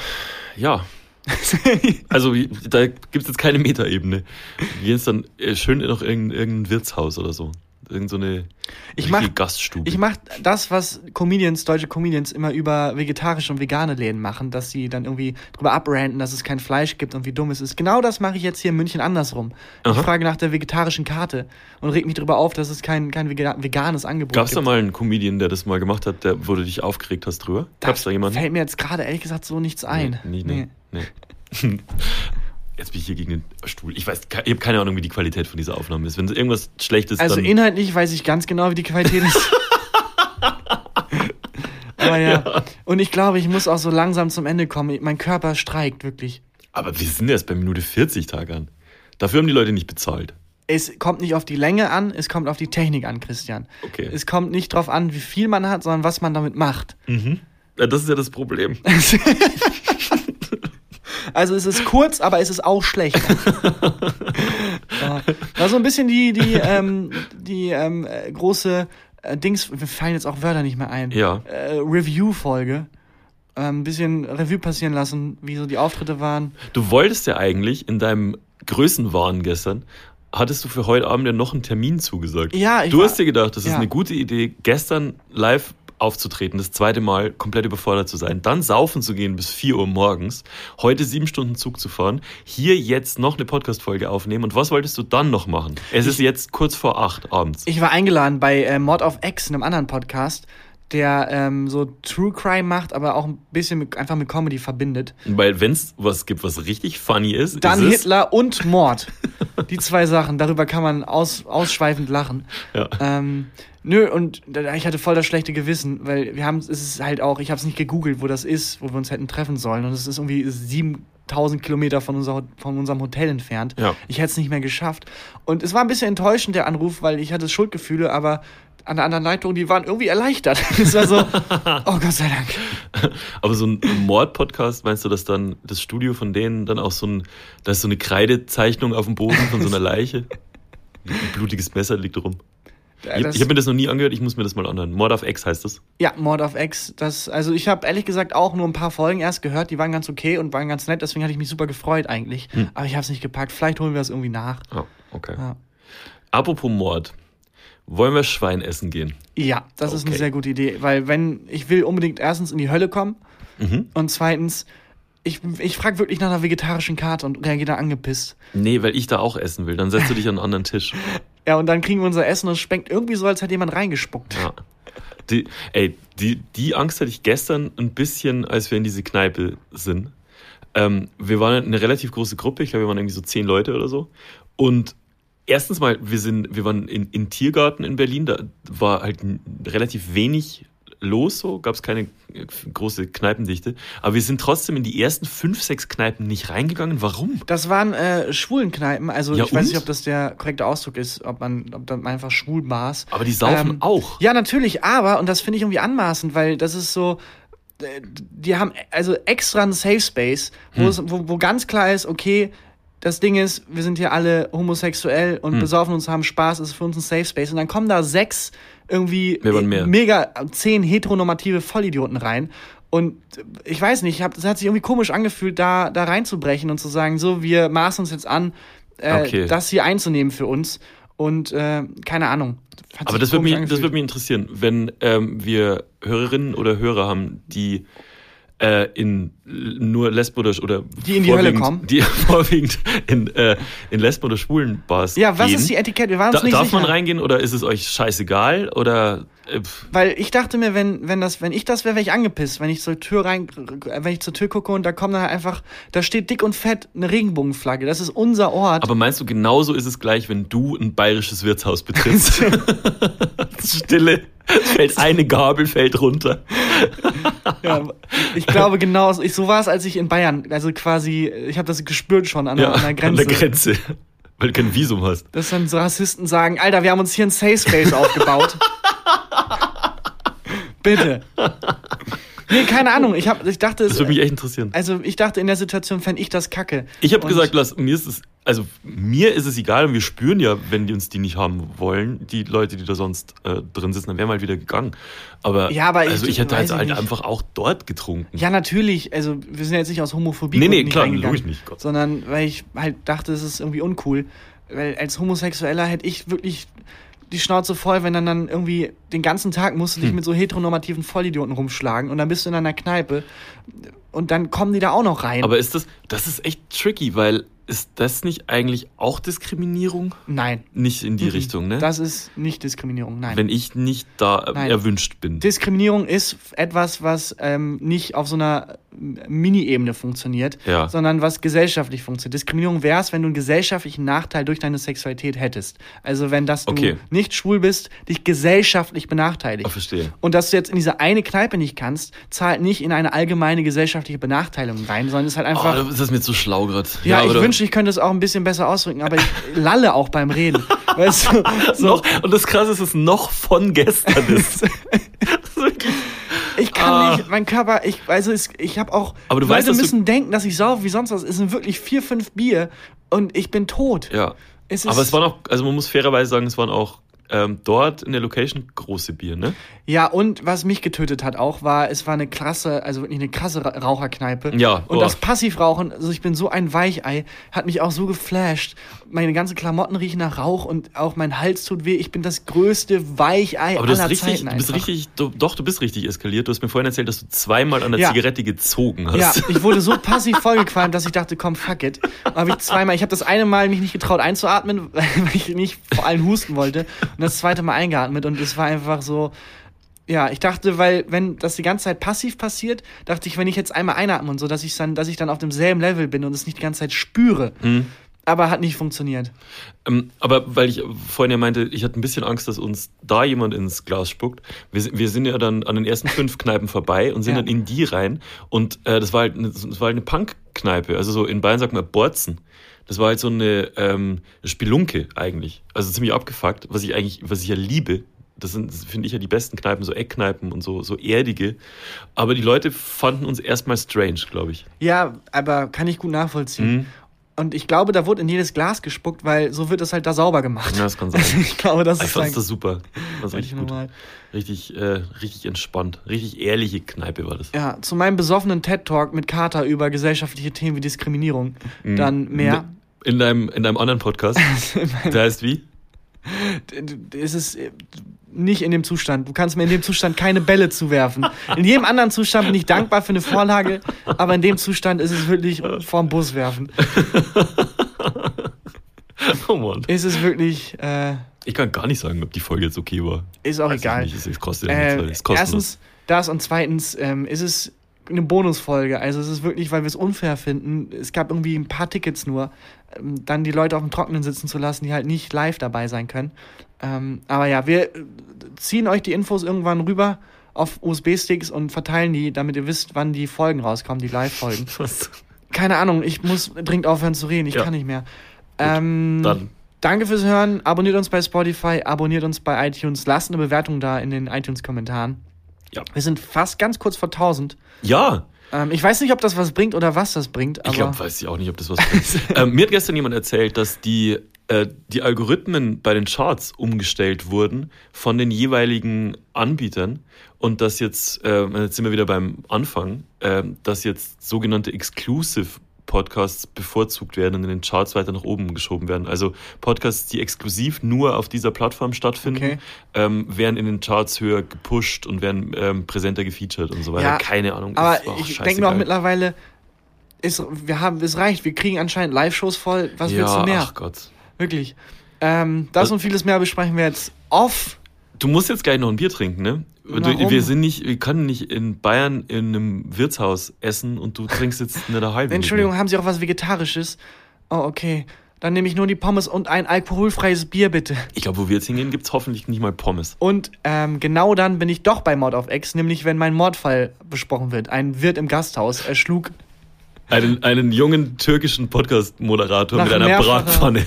Ja. Also da gibt es jetzt keine Metaebene. Wir gehen dann äh, schön in noch irgendein, irgendein Wirtshaus oder so. Irgend so eine
Ich mach-
Gaststube.
Ich mache das, was Comedians, deutsche Comedians immer über vegetarische und vegane Läden machen, dass sie dann irgendwie drüber abranten, dass es kein Fleisch gibt und wie dumm es ist. Genau das mache ich jetzt hier in München andersrum. Ich
Aha.
frage nach der vegetarischen Karte und reg mich darüber auf, dass es kein, kein vega veganes Angebot
Gab es da
gibt.
mal einen Comedian, der das mal gemacht hat, der, wo du dich aufgeregt hast drüber? Gab es da jemanden?
Fällt mir jetzt gerade ehrlich gesagt so nichts ein.
Nee, nee, nee. nee. Jetzt bin ich hier gegen den Stuhl. Ich weiß, ich habe keine Ahnung, wie die Qualität von dieser Aufnahme ist. Wenn irgendwas schlecht ist,
Also
dann.
inhaltlich weiß ich ganz genau, wie die Qualität ist. Aber ja. Und ich glaube, ich muss auch so langsam zum Ende kommen. Mein Körper streikt wirklich.
Aber wir sind erst bei Minute 40 Tag an. Dafür haben die Leute nicht bezahlt.
es kommt nicht auf die Länge an, es kommt auf die Technik an, Christian.
Okay.
Es kommt nicht drauf an, wie viel man hat, sondern was man damit macht.
Ja, das ist ja das Problem.
Also es ist kurz, aber es ist auch schlecht. ja. War so ein bisschen die, die, ähm, die ähm, äh, große äh, Dings, wir fallen jetzt auch Wörter nicht mehr ein.
Ja.
Äh, Review-Folge. Ähm, ein bisschen Revue passieren lassen, wie so die Auftritte waren.
Du wolltest ja eigentlich in deinem Größenwahn gestern, hattest du für heute Abend ja noch einen Termin zugesagt.
Ja, ich
Du
war-
hast dir gedacht, das ist
ja.
eine gute Idee, gestern live aufzutreten, das zweite Mal komplett überfordert zu sein, dann saufen zu gehen bis 4 Uhr morgens, heute sieben Stunden Zug zu fahren, hier jetzt noch eine Podcast-Folge aufnehmen und was wolltest du dann noch machen? Es ist jetzt kurz vor acht abends.
Ich war eingeladen bei äh, Mod of X, einem anderen Podcast, der ähm, so True Crime macht, aber auch ein bisschen mit, einfach mit Comedy verbindet.
Weil wenn es was gibt, was richtig funny ist,
Dann
ist es,
Hitler und Mord. Die zwei Sachen, darüber kann man aus, ausschweifend lachen.
Ja.
Ähm, nö, und ich hatte voll das schlechte Gewissen, weil wir haben, es ist halt auch, ich habe es nicht gegoogelt, wo das ist, wo wir uns hätten treffen sollen. Und es ist irgendwie 7000 Kilometer von, unser, von unserem Hotel entfernt.
Ja.
Ich hätte es nicht mehr geschafft. Und es war ein bisschen enttäuschend, der Anruf, weil ich hatte Schuldgefühle, aber an der anderen Leitung, die waren irgendwie erleichtert. Es war so, oh Gott sei Dank.
Aber so ein Mord-Podcast, meinst du, dass dann das Studio von denen dann auch so ein, da ist so eine Kreidezeichnung auf dem Boden von so einer Leiche? Ein blutiges Messer liegt rum.
Ja,
Ich,
das-
ich habe mir das noch nie angehört, ich muss mir das mal anhören. Mord auf X heißt das.
Ja, Mord of X. Das, also ich habe ehrlich gesagt auch nur ein paar Folgen erst gehört, die waren ganz okay und waren ganz nett, deswegen hatte ich mich super gefreut eigentlich.
Hm.
Aber ich habe es nicht gepackt. Vielleicht holen wir es irgendwie nach.
Ah, okay.
Ja,
Apropos Mord. Wollen wir Schwein essen gehen?
ja das ist eine
Okay.
sehr gute Idee, weil wenn ich will unbedingt erstens in die Hölle kommen
Mhm.
und zweitens ich, ich frage wirklich nach einer vegetarischen Karte und reagiere da angepisst.
Nee, weil ich da auch essen will. Dann setzt du dich an einen anderen Tisch.
Ja, und dann kriegen wir unser Essen und es schmeckt irgendwie so, als hätte jemand reingespuckt.
Ja. Die, ey, die, die Angst hatte ich gestern ein bisschen, als wir in diese Kneipe sind. Ähm, wir waren eine relativ große Gruppe, ich glaube, wir waren irgendwie so zehn Leute oder so. Und erstens mal, wir sind, wir waren in, in Tiergarten in Berlin, da war halt relativ wenig los, so gab es keine äh, große Kneipendichte. Aber wir sind trotzdem in die ersten fünf, sechs Kneipen nicht reingegangen. Warum?
Das waren äh, Schwulenkneipen, also
Ja,
ich weiß
und?
nicht, ob das der korrekte Ausdruck ist, ob man, ob man einfach schwul maß.
Aber die saufen
Ähm,
auch.
Ja, natürlich, aber, und das finde ich irgendwie anmaßend, weil das ist so, äh, die haben also extra einen Safe Space, wo,
Hm.
es, wo, wo ganz klar ist, okay, das Ding ist, wir sind hier alle homosexuell und
Hm.
besaufen uns, haben Spaß, ist für uns ein Safe Space. Und dann kommen da sechs irgendwie
mehr.
mega zehn heteronormative Vollidioten rein. Und ich weiß nicht, das hat sich irgendwie komisch angefühlt, da, da reinzubrechen und zu sagen, so, wir maßen uns jetzt an, äh,
Okay.
das hier einzunehmen für uns. Und äh, keine Ahnung.
Aber das würde mich, das würde mich interessieren, wenn ähm, wir Hörerinnen oder Hörer haben, die äh, in nur Lesben oder
Die in die Hölle kommen?
die vorwiegend in, äh, in Lesben oder schwulen Bars
Ja, was
gehen.
ist die Etikette? Wir waren uns
da,
nicht
darf
sicher.
man reingehen oder ist es euch scheißegal oder äh,
Weil ich dachte mir, wenn, wenn, das, wenn ich das wäre, wäre ich angepisst, wenn ich zur Tür rein, wenn ich zur Tür gucke und da kommt dann halt einfach, da steht dick und fett eine Regenbogenflagge. Das ist unser Ort.
aber meinst du genauso ist es gleich, wenn du ein bayerisches Wirtshaus betrittst? Stille, fällt eine Gabel fällt runter.
ja, ich glaube genau, so- ich, so war es, als ich in Bayern, also quasi, ich habe das gespürt schon an, der-
Ja,
an der Grenze.
An der Grenze. Weil du kein Visum hast.
Dass dann so Rassisten sagen, Alter, wir haben uns hier ein Safe Space aufgebaut. Bitte. Nee, keine Ahnung. Ich, hab, ich dachte,
Das
es,
würde mich echt interessieren.
also ich dachte in der Situation fände ich das kacke.
Ich habe gesagt, lass, mir ist es, also mir ist es egal und wir spüren ja, wenn die uns die nicht haben wollen, die Leute, die da sonst äh, drin sitzen, dann wären wir halt wieder gegangen. Aber,
Ja, aber
also
ich-
ich hätte halt,
ich
halt einfach auch dort getrunken.
Ja, natürlich. Also, wir sind jetzt nicht aus Homophobie
Nee, nee,
nicht
klar, logisch nicht, Gott.
sondern weil ich halt dachte, es ist irgendwie uncool. Weil als Homosexueller hätte ich wirklich die Schnauze voll, wenn dann dann irgendwie den ganzen Tag musst du dich
Hm.
mit so heteronormativen Vollidioten rumschlagen und dann bist du in einer Kneipe und dann kommen die da auch noch rein.
Aber ist das, das ist echt tricky, weil ist das nicht eigentlich auch Diskriminierung?
nein,
Nicht in die
Mhm.
Richtung, ne?
das ist nicht Diskriminierung, nein.
wenn ich nicht da äh,
Nein.
erwünscht bin.
Diskriminierung ist etwas, was ähm, nicht auf so einer Mini-Ebene funktioniert,
Ja.
sondern was gesellschaftlich funktioniert. Diskriminierung wäre es, wenn du einen gesellschaftlichen Nachteil durch deine Sexualität hättest. Also wenn das du
Okay.
nicht schwul bist, dich gesellschaftlich benachteiligt.
Ah, verstehe.
Und dass du jetzt in diese eine Kneipe nicht kannst, zahlt nicht in eine allgemeine gesellschaftliche Benachteiligung rein, sondern ist halt einfach.
Oh, das ist mir zu schlau gerade.
ja, ich wünschte, wünschte, ich könnte es auch ein bisschen besser ausdrücken, aber ich lalle auch beim Reden. Weißt du, so.
Und das Krasse ist, es noch von gestern ist.
Ich kann
Ah.
nicht, mein Körper, ich, also es, ich habe auch,
Aber du
Leute
weißt,
müssen denken, dass ich sauf wie sonst was. Es sind wirklich vier, fünf Bier und ich bin tot.
ja.
Es
Aber es waren auch, also man muss fairerweise sagen, es waren auch ähm, dort in der Location große Bier, ne?
Ja, und was mich getötet hat auch, war, es war eine krasse, also wirklich eine krasse Ra- Raucherkneipe.
Ja,
Und
boah.
das Passivrauchen, also ich bin so ein Weichei, hat mich auch so geflasht. Meine ganzen Klamotten riechen nach Rauch und auch mein Hals tut weh. Ich bin das größte Weichei
Aber du,
aller
richtig,
Zeiten
du bist richtig, du, doch, du bist richtig eskaliert. Du hast mir vorhin erzählt, dass du zweimal an der
Ja.
Zigarette gezogen hast.
Ja, ich wurde so passiv vollgequalmt, dass ich dachte, komm, fuck it. Habe ich zweimal, ich habe das eine Mal mich nicht getraut einzuatmen, weil ich nicht vor allem husten wollte. Und das zweite Mal eingeatmet und es war einfach so. Ja, ich dachte, weil wenn das die ganze Zeit passiv passiert, dachte ich, wenn ich jetzt einmal einatme und so, dass ich dann, dass ich dann auf demselben Level bin und es nicht die ganze Zeit spüre. Aber hat nicht funktioniert.
Ähm, aber weil ich vorhin ja meinte, ich hatte ein bisschen Angst, dass uns da jemand ins Glas spuckt. Wir, sind- wir sind ja dann an den ersten fünf Kneipen vorbei und sind
Ja.
dann in die rein. Und äh, das war halt eine, das war halt eine Punk-Kneipe. Also so in Bayern sagt man Borzen. Das war halt so eine ähm, Spelunke eigentlich. Also ziemlich abgefuckt, was ich eigentlich, was ich ja liebe. Das sind, finde ich ja die besten Kneipen, so Eckkneipen und so, so erdige. Aber die Leute fanden uns erstmal strange, glaube ich.
Ja, aber kann ich gut nachvollziehen.
Mhm.
Und ich glaube, da wurde in jedes Glas gespuckt, weil so wird es halt da sauber gemacht.
Ja, das kann sein.
Ich glaube, das
Ich
ist
fand das super. Das war richtig gut.
normal.
Richtig, äh, richtig entspannt. Richtig ehrliche Kneipe war das.
Ja, zu meinem besoffenen TED-Talk mit Kater über gesellschaftliche Themen wie Diskriminierung. Dann mehr.
In deinem, in deinem anderen Podcast. Der heißt wie?
Es ist äh, nicht in dem Zustand. Du kannst mir in dem Zustand keine Bälle zuwerfen. In jedem anderen Zustand bin ich dankbar für eine Vorlage, aber in dem Zustand ist es wirklich vorm Bus werfen.
Oh Mann.
Es ist wirklich, äh,
Ich kann gar nicht sagen, ob die Folge jetzt okay war.
ist auch
Weiß
egal.
Es kostet ja nichts,
Äh,
kostenlos.
erstens das und zweitens ähm, ist es eine Bonusfolge. Also es ist wirklich, weil wir es unfair finden. Es gab irgendwie ein paar Tickets nur, ähm, dann die Leute auf dem Trockenen sitzen zu lassen, die halt nicht live dabei sein können. Ähm, aber ja, wir äh, ziehen euch die Infos irgendwann rüber auf USB-Sticks und verteilen die, damit ihr wisst, wann die Folgen rauskommen, die Live-Folgen. Keine Ahnung, ich muss dringend aufhören zu reden, ich
Ja.
kann nicht mehr. Ähm,
Dann.
Danke fürs Hören. Abonniert uns bei Spotify, abonniert uns bei iTunes, lasst eine Bewertung da in den iTunes-Kommentaren.
Ja.
Wir sind fast ganz kurz vor 1000.
Ja,
Ähm, ich weiß nicht, ob das was bringt oder was das bringt, aber
ich glaube, weiß ich auch nicht, ob das was bringt. ähm, mir hat gestern jemand erzählt, dass die, äh, die Algorithmen bei den Charts umgestellt wurden von den jeweiligen Anbietern und dass jetzt, äh, jetzt sind wir wieder beim Anfang, äh, dass jetzt sogenannte Exclusive Podcasts bevorzugt werden und in den Charts weiter nach oben geschoben werden. Also Podcasts, die exklusiv nur auf dieser Plattform stattfinden,
Okay.
ähm, werden in den Charts höher gepusht und werden ähm, präsenter gefeatured und so weiter.
Ja,
Keine Ahnung.
aber
ist auch
ich denke mir auch mittlerweile, ist, wir haben, es reicht. Wir kriegen anscheinend Live-Shows voll. Was
ja,
willst du mehr?
Ach Gott.
Wirklich. Ähm, das
Also-
und vieles mehr besprechen wir jetzt off.
Du musst jetzt gleich noch ein Bier trinken, ne?
Warum?
wir sind nicht, wir können nicht in Bayern in einem Wirtshaus essen und du trinkst jetzt eine halbe.
Entschuldigung, haben Sie auch was Vegetarisches? Oh, okay. Dann nehme ich nur die Pommes und ein alkoholfreies Bier, bitte.
Ich glaube, wo wir jetzt hingehen, gibt's hoffentlich nicht mal Pommes.
Und ähm, genau dann bin ich doch bei Mord auf Ex, nämlich wenn mein Mordfall besprochen wird. Ein Wirt im Gasthaus erschlug
Einen, einen jungen türkischen Podcast-Moderator mit einer Bratpfanne.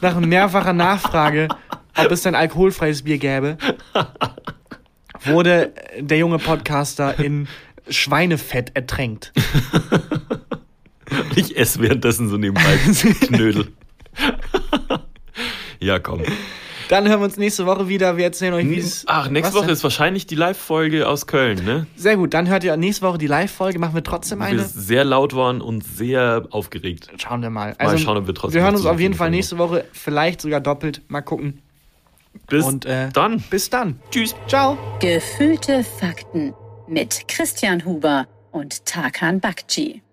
nach mehrfacher Nachfrage, ob es ein alkoholfreies Bier gäbe, wurde der junge Podcaster in Schweinefett ertränkt.
Ich esse währenddessen so nebenbei Knödel. ja, komm.
Dann hören wir uns nächste Woche wieder. Wir erzählen euch, wie es.
Ach, nächste Woche
denn?
ist wahrscheinlich die Live-Folge aus Köln, ne?
Sehr gut, dann hört ihr nächste Woche die Live-Folge. Machen wir trotzdem
Wo wir
eine.
sehr laut waren und sehr aufgeregt.
Schauen wir mal.
Mal schauen, ob wir trotzdem
wir hören uns auf jeden Fall nächste Woche, vielleicht sogar doppelt. Mal gucken.
Bis
Und, äh,
dann.
Bis dann.
Tschüss.
Ciao.
Gefühlte Fakten mit Christian Huber und Tarkan Bakci.